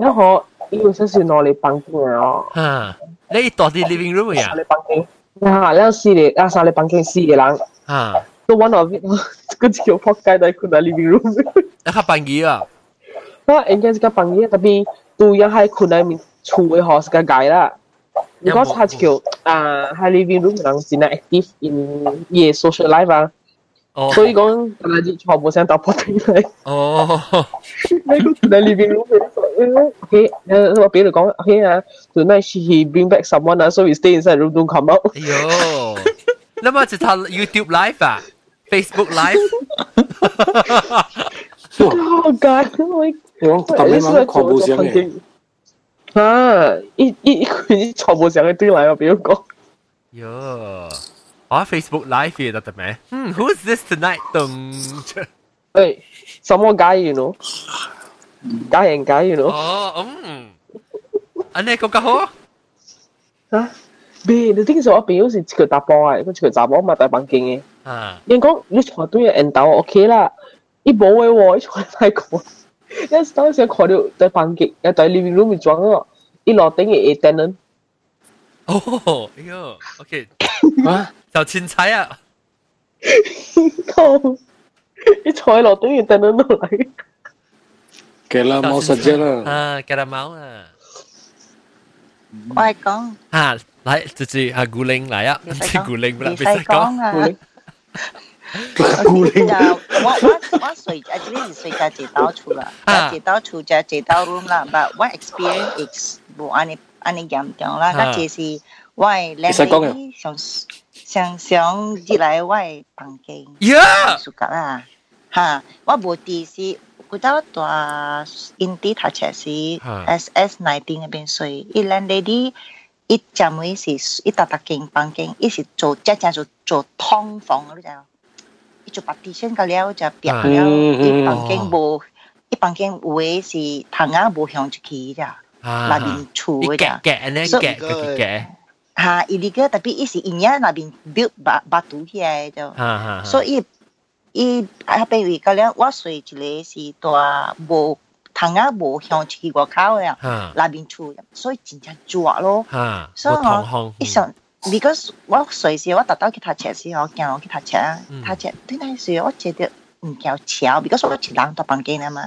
然后伊有阵时攞嚟房间哦。哈，你到底 living room 呀？嚟房间，啊，然后四个，啊，三个房间四个人。哈，都 one of it，个条仆街都系困喺 living room。一个房间啊？啊，应该系个房间，特别都要系困喺面厝嘅嗬，是个街啦。because 他叫啊，喺 living room 人真系 active in 嘢 social life 啊。哦。所以讲，大家全部想打破定嚟。哦。你个喺 living room OK，诶，我俾你讲 OK 啊，tonight she bring back someone 啊，so we stay inside room don't come out。哎呦，那么就他 YouTube live 啊，Facebook live。好㗎，我我特别蛮恐怖先嘅。啊！一一佢全部上去对嚟，我俾佢讲。哟，我 Facebook Live 嘅得咩？嗯，Who's this tonight？咚！诶，什么假嘢咯？ 假人假嘢咯？哦，嗯，安尼个较好。啊？别，你听说我朋友是一个查甫啊，一个查甫嘛大房间嘅。啊。人讲你坐对人导 OK 啦，伊无嘅喎，伊坐太过。那当时看到在房间，诶在 living room 装咯，一落顶嘅 tenant。哦，哎呦，OK，啊，就凊彩啊，靠，一坐喺落顶嘅 tenant 落嚟。 给了猫实际啦。啊，给了猫啊。我系讲。啊，来，这是啊古灵来啊，是古灵不啦，别使讲啊。古灵。我我我睡啊，呢是睡在这道厝啦，这道厝就这道 room 啦，but 我 experience is 冇安尼安尼严重啦，嗰就是我系靓女想想想入来我系房间，暑假啦，吓，我无地是。 Utawa in inti ta che si SS19 bên suy. I lan lady ít chạm mấy si ít tạt tạt kinh bằng kinh, ít si chỗ chắc chắn chỗ chỗ thông phòng rồi chứ. Ít chỗ bát tí sen cái liao chứ biệt liao. Kinh bù, ít bằng kinh uế si thằng á bù hướng chú kỳ chứ. Là bên chủ chứ. Kẹt kẹt anh ấy kẹt kẹt kẹt. Ha, illegal tapi isi inya na bin build batu hiya itu. So i 伊啊，比如讲了，我睡一个是大无窗啊无向去外口诶啊，那边厝，所以真正热咯。所以吼，一上，because 我睡时我特登去读册时候，惊我去读册，读册对那时我觉得唔够巧，because 我一人到房间啊嘛。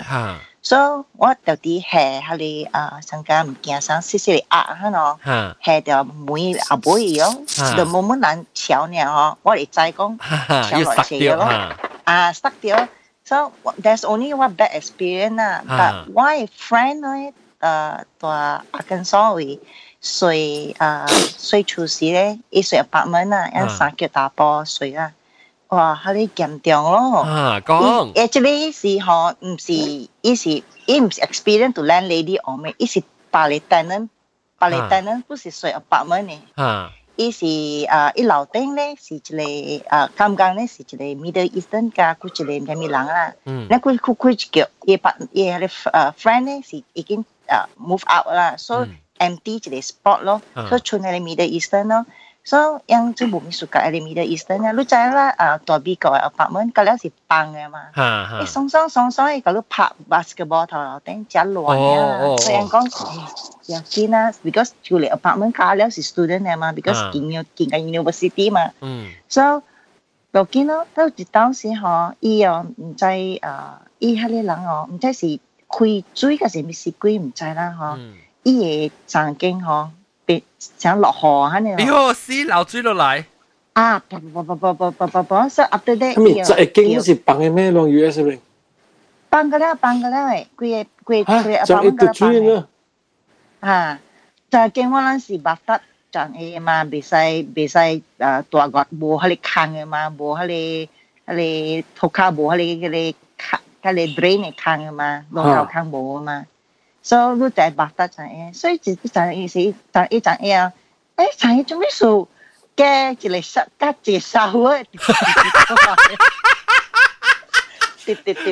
所以我就啲下下你啊，上家唔惊生细细嚟压下咯，下就每阿妹样，就冇乜难巧呢嗬，我哋再讲巧来写咯， ah stuck there. So there's only one bad experience lah. Uh. But why friend ấy, uh, tòa uh, Arkansas ấy, suy uh, suy chủ sĩ đấy, ít suy apartment à, em sáng kiểu đá bò suy à. Wow, hả đi kiểm trọng 咯。啊，講。Actually 是 họ, không phải, ý 是伊唔是 experience to landlady 我咩，伊是 pallet tenant，pallet tenant 不是 suy apartment 呢。啊。伊是啊，伊樓頂咧是一个啊，刚刚咧是一个 Middle Eastern 加古一个咩咪人啦。嗯。那佢佢佢叫伊把伊喺啲啊 friend 咧是已經啊 move out 啦，所以 empty 一個 spot 咯，所以存喺啲 Middle Eastern 咯。所以因做冇藝術家，你咪得 Eastern 啊，你知啦，啊大比個 apartment，隔籬是棒嘅嘛，你鬆鬆鬆鬆，佢都拍 basketball 頭頭頂，真亂啊！所以人講又見啦，because 住嚟 apartment 隔籬是 student 嘅嘛，because 見要見緊 university 嘛，所以又見咯，到時當時嗬，伊又唔知啊，伊喺啲人哦，唔知是開水嘅時咪是鬼唔知啦嗬，伊嘅曾經嗬。别想落河肯定。哎呦，死流水落嚟。啊，不不不不不不不不，so after that。咁咪就系经是bằng嘅咩？用 US 咪？bằng 嘅啦，bằng 嘅啦，喂，佢佢佢阿爸嘅啦bằng。啊，就系经我嗰时白得就系嘛，别使别使诶大个冇喺你坑嘅嘛，冇喺你喺你头壳冇喺你嗰啲坑嗰啲 drain 嘅坑嘅嘛，龙头坑冇啊嘛。 所以你就白得就系，所以就就系意思，就一阵嘢，诶，陈嘢做咩数嘅一个十加介绍啊？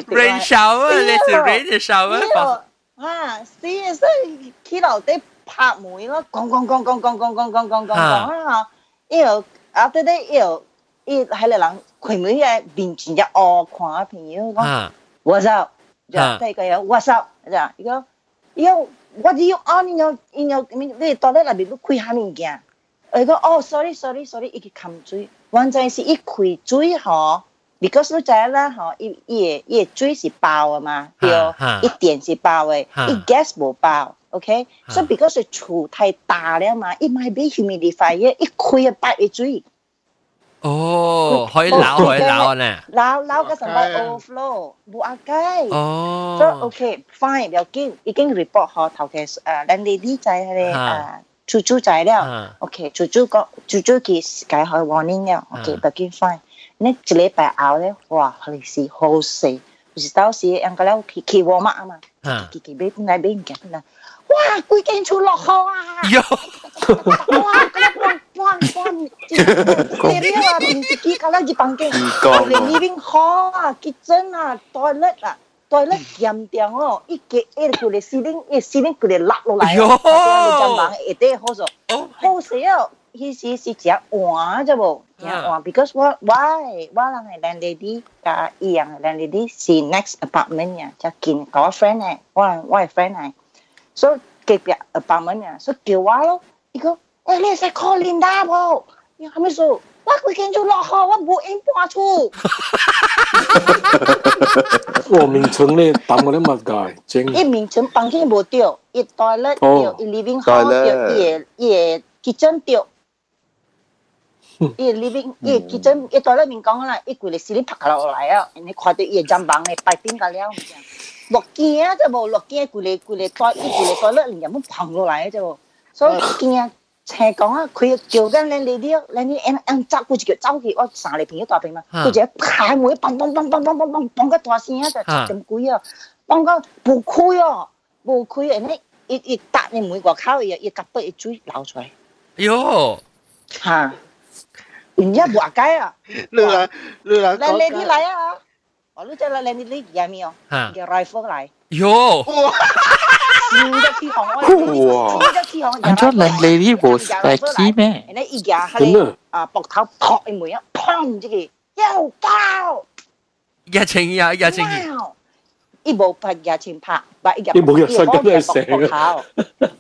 rain shower，你是 rain shower？啊，是所以起楼底拍门咯，讲讲讲讲讲讲讲讲讲讲啊！以后啊，对对，以后伊喺你人开门嘅面前就哦看朋友讲，what's up？就第个有 what's up？就一 伊讲，我只有哦，你要，你要，你你到咧里面去开下物件。我讲哦，sorry，sorry，sorry，伊去含水，原在是一开水吼，because 你知啦吼，伊伊个伊个水是包的嘛，对，一点是包的，伊 gas 无包，OK，所以 because 厝太大了嘛，伊莫比 humidify 伊一开啊百一水。哦，可以捞可以捞呢，捞捞个什么 overflow，哦，所以。OK fine，不要，已经 report 好头嘅诶，landlady 仔系咧诶，住仔了，OK 猪猪个猪猪佢解开 warning 了，OK 不要紧 fine，你一礼拜后咧，哇，好事好细，唔知到时应该咧企去沃尔玛啊嘛，去去买买买嘅啦。哇，貴境出落後啊！哇，咁樣幫幫幫，你呢個電視機咁樣一幫嘅，你呢邊好啊，結真啊，toilet 啊，toilet 鹹掉哦，一結一佢哋司令，一司令佢哋落落嚟，就忙一啲好咗，好死哦！迄時是食碗啫無，食碗，because 我我我人係 landlady 加伊人係 landlady 是 next apartment 呀，就見個 friend 嚟，我我係 friend 嚟。所以隔壁呃房门啊，所以叫我咯，伊讲，哎，你使 call 林大婆，伊还没说，我规间就落雨，我无闲搬厝。我明春咧，打我咧物界，真。伊明春房间无着，伊 toilet 着，伊 living hall 着，伊个伊个 kitchen 着。伊里边伊其中伊在里面讲啦，伊规日死里拍落来啊，你看到伊个肩膀咧，白边个了，唔知。落惊啊！啫喎，落惊，佢哋佢哋袋，佢哋袋咧，连咁捧落嚟啫喎，所以惊。斜讲啊，佢叫紧你你啲，你啲 N N 执佢就叫走去，我三嚟平一大平嘛，佢就排每砰砰砰砰砰砰砰砰个大声啊，就咁贵啊，砰个不开啊，不开啊，你一一搭你每个口嘢，一夹不一水流出嚟。哟，吓，人家话解啊，你来你来，你你啲嚟啊！ 我录在了你你也没有，叫 rifle 来。哟，你的起红，哇，你的起红，俺叫 landlady was like 起咩？那一家他的啊，膊头托一枚啊，砰这个又爆，一千呀，一千二。伊无拍牙签拍，把伊夹，伊冇入身咁樣射嘅。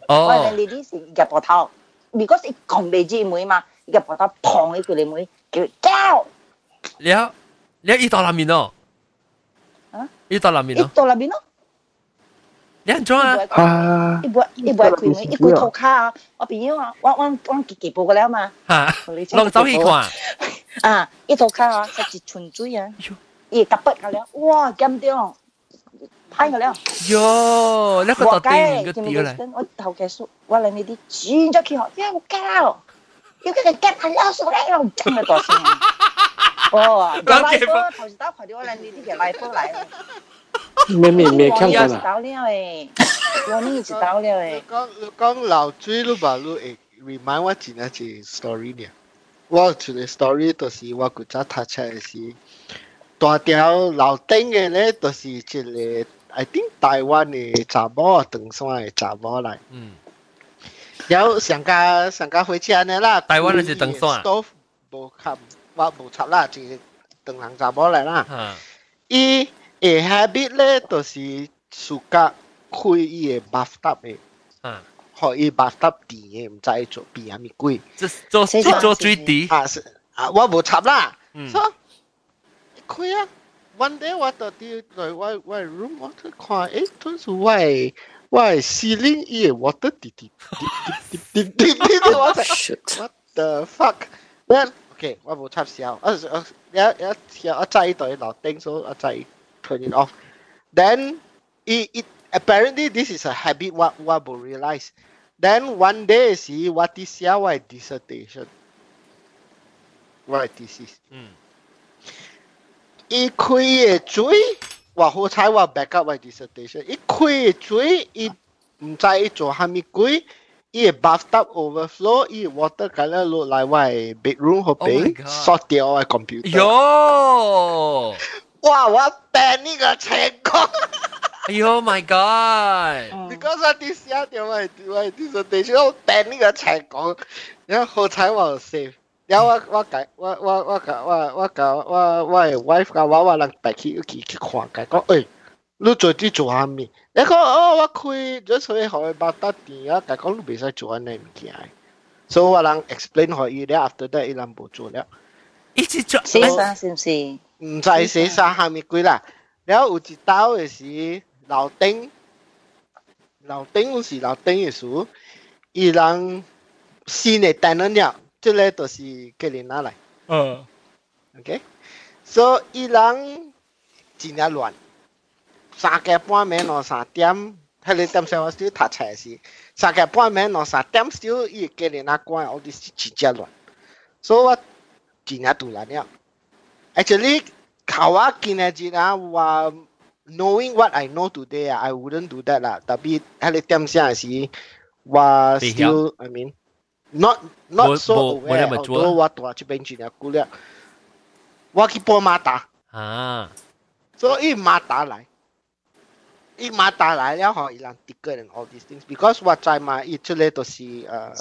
哦，我哋呢啲是夾膊頭，because 伊講未知妹嘛，伊夾膊頭碰起佢哋妹，叫交。了，了伊到南面哦。Itolabino. Itolabino? 你安怎啊？一杯一杯开门，一杯涂骹啊！我朋友啊，我我我自己报个了嘛。哈，弄走去看。啊，一涂骹啊，十一寸水啊，伊特别个了，哇，咁掉，拍个了。哟，你个特定个掉咧。我头嘅叔，我嚟你啲轉咗去學，因為我教，要佢哋教下老鼠咧，我真係多先。哦，老解夫，头先打快点，我来你这个来夫来。咩咩咩，看过啦。到了诶，我呢就到了诶。讲讲老追路吧路诶，remind 我前一只 story 呢。我前个 story 就是我古早读出来是大条老顶嘅咧，就是一个 I think 台湾嘅查某，长山嘅查某嚟。嗯。有上家上家回家呢啦。台湾嘅是长山。Stove 冇冚。我無插啦，就是登行查某嚟啦。嗯。伊誒 habit 咧，就是暑假开伊嘅 bathtub 嘅，嗯，學伊 bathtub 電嘅，唔知做邊咩鬼。做做即做水池啊！啊，我冇插啦，所以開啊！one day 我到啲來我我 room 我睇看，誒，當時我係我係 ceiling 伊嘅 water 滴滴滴滴滴滴滴滴，我睇 what the fuck？then OK，我冇插笑，我我一一我挤对楼顶，所以我挤。turn it off. Then it, it apparently this is a habit what what will realize. Then one day see what is your dissertation. What this is. Mm. 一开嘅水，我好彩我 back up 我 dissertation。一开嘅水，伊唔知伊做虾米鬼， eat bathtub overflow, eat watercolor look like what? Bedroom hopping, oh sort the all computer. Yo! wow, what panic a Cheng Kong! Yo, my God! Oh. Because of this year, my, my dissertation, I panic a Cheng Kong. Then whole time I was safe. 然後我我甲我我我甲我我甲我我誒 wife 甲我我人帶去去去看，甲講誒。欸你做啲做下面？你讲哦，我开咗所以学八得电啊，解讲你唔使做呢物件。所以我能 explain 佢伊咧，after that 伊能冇做了。一直做，写啥是唔是？唔知写啥下面鬼啦。然后有一道嘅是楼顶，楼顶有时楼顶嘅时，伊人新嘅单人了，即个就是给你拿来。嗯。OK，所以伊人真系乱， 三更半暝喏三點，迄你點先我少讀冊是，三更半暝喏三點少伊隔離那關，我哋是直接亂，所以我今日讀來了。Actually，考我今日日啊話，knowing what I know today 啊，I wouldn't do that 啦。特別迄你點先是話少，I mean not not so aware，好多我讀去邊幾日估了，我去幫馬打啊，所以馬打來。伊嘛打来了吼，伊人 ticket and all these things because what 在嘛，伊出来都是呃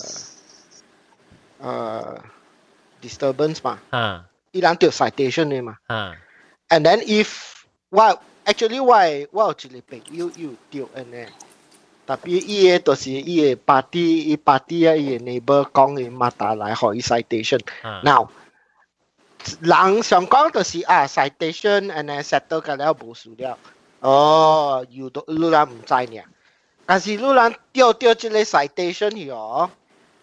呃 disturbance 嘛，啊，伊人叫 citation 的嘛，啊，and then if what actually why 我有一个朋友有丢安尼。tapi ia tu si ia party i party ya ia neighbor kong i mata lai ho i citation now lang xiang kong tu si ah citation and then settle ka liao bo su liao 哦，有都路人唔知呢。但是路人掉掉即个 citation 去哦。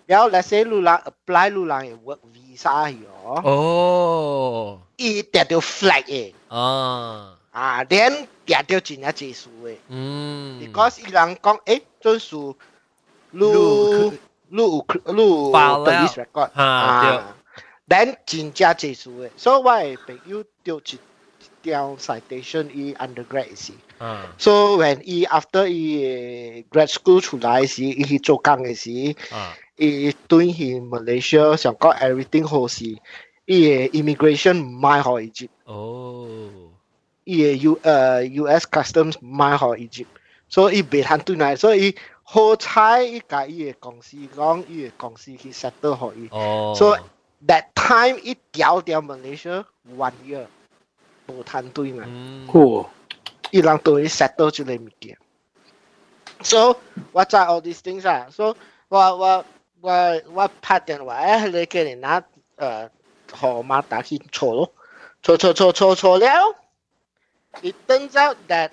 然后 let's say 路人 apply 路人嘅 work visa 去哦。哦。伊跌到 flag 嘅。哦。啊，then 跌到真系技术嘅。嗯。because 伊人讲，诶，准属路路路 police record。啊。then 真正技术嘅，所以我嘅朋友掉一 their citation in undergrad is uh. Ah. so when he after he grad school 出来时，he 做工嘅时，he doing in Malaysia xong 上個 everything 好時，he immigration 唔買好 Egypt，哦，he oh. U uh, 誒 US customs 唔買好 Egypt，所以別行對嚟，所以好彩依家依個公司講依個公司去 e e, settle 好伊，哦，so oh. that time 一條條 Malaysia one year。无团队嘛，吼，一浪多一杀到就来米掂。So, what's all these things 啊？So, 我我我我拍电话来给你拿，呃，号码打起错咯，错错错错错了。It turns out that,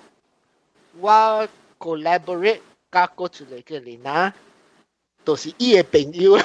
我 collaborate 加过就来给你拿，都是伊个朋友。[LAUGHS]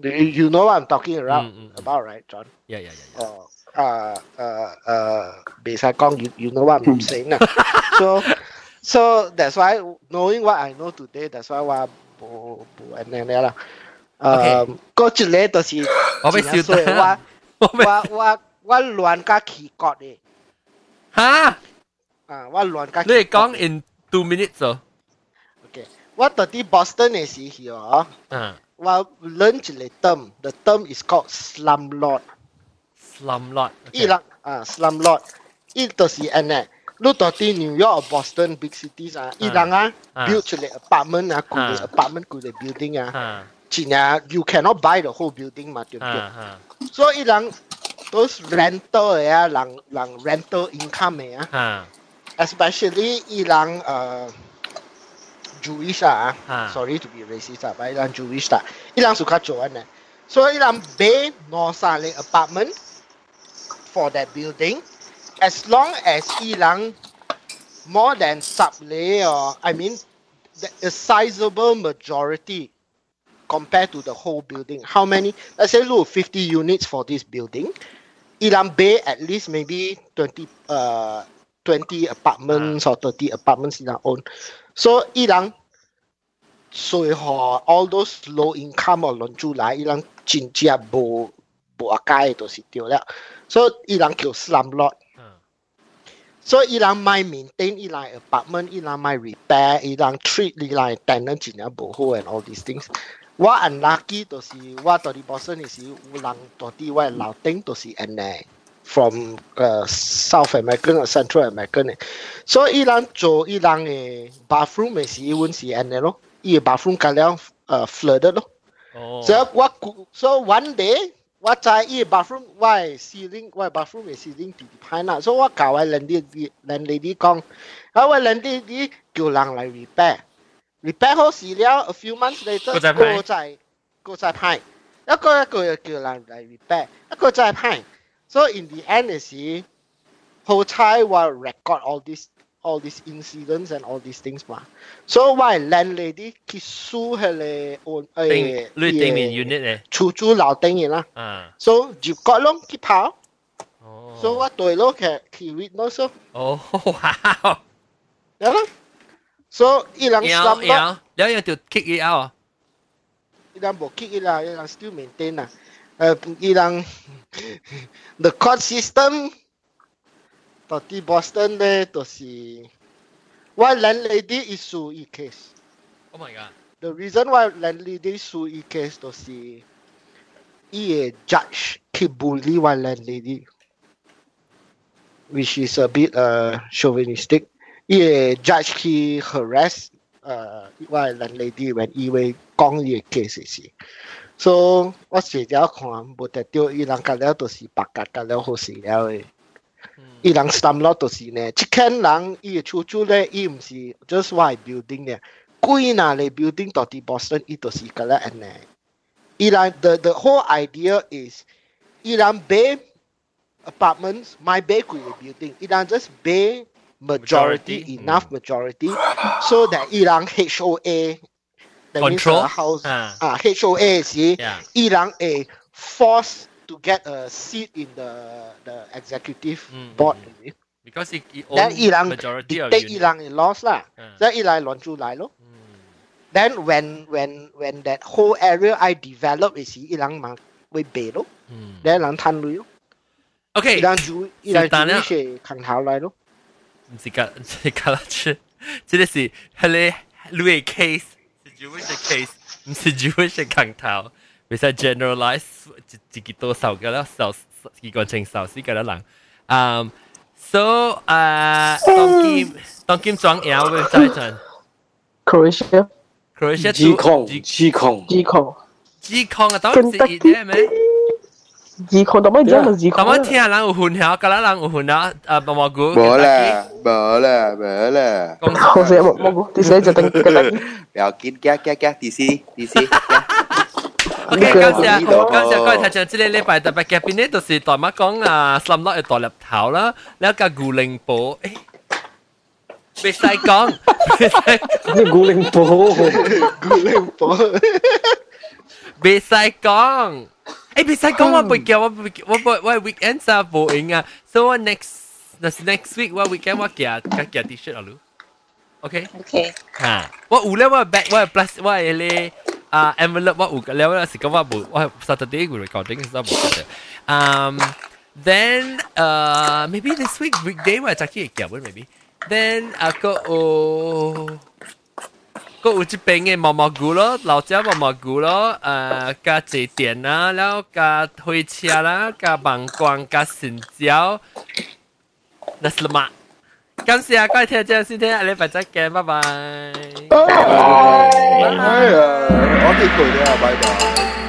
You, you know what I'm talking about, mm, mm, about right, John? Yeah, yeah, yeah. yeah. Oh, uh, uh, uh, 别使讲 you you know what I'm saying so so that's why knowing what I know today, that's why 我冇冇安尼啦。诶，嗰一个就是我俾笑得我我我我乱加起角嘅。吓！啊，我乱加。你系讲 [LAUGHS] in two minutes 哦？OK，我到啲 Boston 嘅时去哦。嗯。 well, learn to the term. The term is called slumlord. Slumlord. Okay. lắm, à ah, slumlord. ít It to si ane. Lu to ti New York or Boston big cities à, ít lắm ah, ah. ah build to the apartment à, ku the apartment ku the building à, chỉ China you cannot buy the whole building mà tuyệt tuyệt. So ilang those rental ya lang lang rental income ya. Especially ít lắm uh Jewish ah. Sorry to be racist ah, but ah. ilang Jewish tak. Ilang suka cuan eh. So ilang bay no saling apartment for that building as long as ilang more than sublay or I mean a sizable majority compared to the whole building. How many? Let's say look 50 units for this building. Ilang bay at least maybe 20 uh 20 apartments ah. or 30 apartments in our own. So 伊人隨何 all those low income 哦輪出來，伊人真正無無阿解都是對了。所以伊人叫 slumlord。所以伊人賣 maintain 伊人 apartment，伊人賣 repair，伊人 treat 伊人 tenant 真係無好 and all these things。我 unlucky 就是我到啲 Boston 嘅時，有人到啲我樓頂都是安尼。from 诶 South American 啊 Central American 嘅，所以伊人做伊人嘅 bathroom 嘅时，阮是安尼咯，伊嘅 bathroom 加了诶 flooded 咯。所以我所以 one day 我在伊嘅 bathroom，我嘅 ceiling，我嘅 bathroom 嘅 ceiling 地派啦，所以我教我人哋人哋啲讲，啊我人哋啲叫人嚟 repair，repair 好时了，a few months later 个再个再派，一个一个叫人嚟 repair，一个再派。 So in the end, you see, Hochai will record all these all these incidents and all these things ma. So why landlady kisu hele on eh lui ding unit eh. Chu chu lao ding in la. À. So you got long ki pao. Oh. So what do you look at ki witness so? Oh [LAUGHS] wow. Dạ yeah. So ilang slam. Yeah. Yeah, you to kick it out. À? Ilang bo kick it out, ilang still maintain ah. 诶，伊人 the court system 到啲 Boston 咧，就是我 landlady issue 一 case。 Oh my god！ The reason why landlady sue 一 case 就是伊个 judge 去 bully 我 landlady，which is a bit 诶 chauvinistic。伊个 judge 去 harass 诶我 landlady when 伊会讲伊个 case 時。so 我成日看無得到伊人甲了就是白甲甲了好死了誒。伊人 slumlord 就是呢，即間人伊嘅厝厝咧，伊毋是 just one building 咧，幾那咧 building 到底 Boston 伊就是甲了安尼。伊人 the the whole idea is 伊人買 apartments 買買幾個 building，伊人 just 買 majority enough majority so that 伊人 HOA control house 啊 HOA 时，伊人会 force to get a seat in the the executive board mm. because it, it then 伊人 majority of dictate 伊人嘅 laws 啦，所以伊人乱出来咯。Then when when when that whole area I develop 嘅时，伊人嘛会卖咯，then 人摊镭咯。 OK，伊人煮伊人煮是空头来咯。唔是噶，是噶啦出，即系是系你 Louis case， 是 Jewish case，唔是 Jewish 空头，未使 generalize 自自己多少个啦，少几个情少少个人。嗯，so 啊，当今当今装赢会再阵。Croatia。Croatia 指控指控指控指控啊，当时系咩？ 二抗，咁樣真係二抗。咁樣聽下人有混下，隔啦人有混下，誒毛毛菇。冇啦，冇啦，冇啦。我食毛毛菇，第四就等隔啦。不要緊，加加加，第四，第四。OK，感謝，感謝各位睇眾，今個禮拜特別嘉賓呢，就是大媽講啊，心落一大粒頭啦，兩個古靈寶，誒。別使講，別使講，古靈寶，古靈寶，別使講。誒，別使講我背嘅，我背我背我 oh. weekend 啊，無閒啊，so 我 next next week 我 weekend 我寄加寄 T-shirt 啊咯，OK OK 我 plus 我係咧啊 envelope 我有嘅咧，我是講我無我 Saturday 我 recording 是我無嘅，嗯，then 誒 maybe this week weekday 我係再寄寄 maybe，then 啊個哦。 ก็有这边嘅毛毛菇咯，老家毛毛菇咯，呃，加这点啦，然后加灰车啦，加芒光，加神蕉，那是嘛？感谢啊，各位听众先听，下礼拜再见，拜拜。拜拜。哎呀，我哋攰啲啊，拜拜。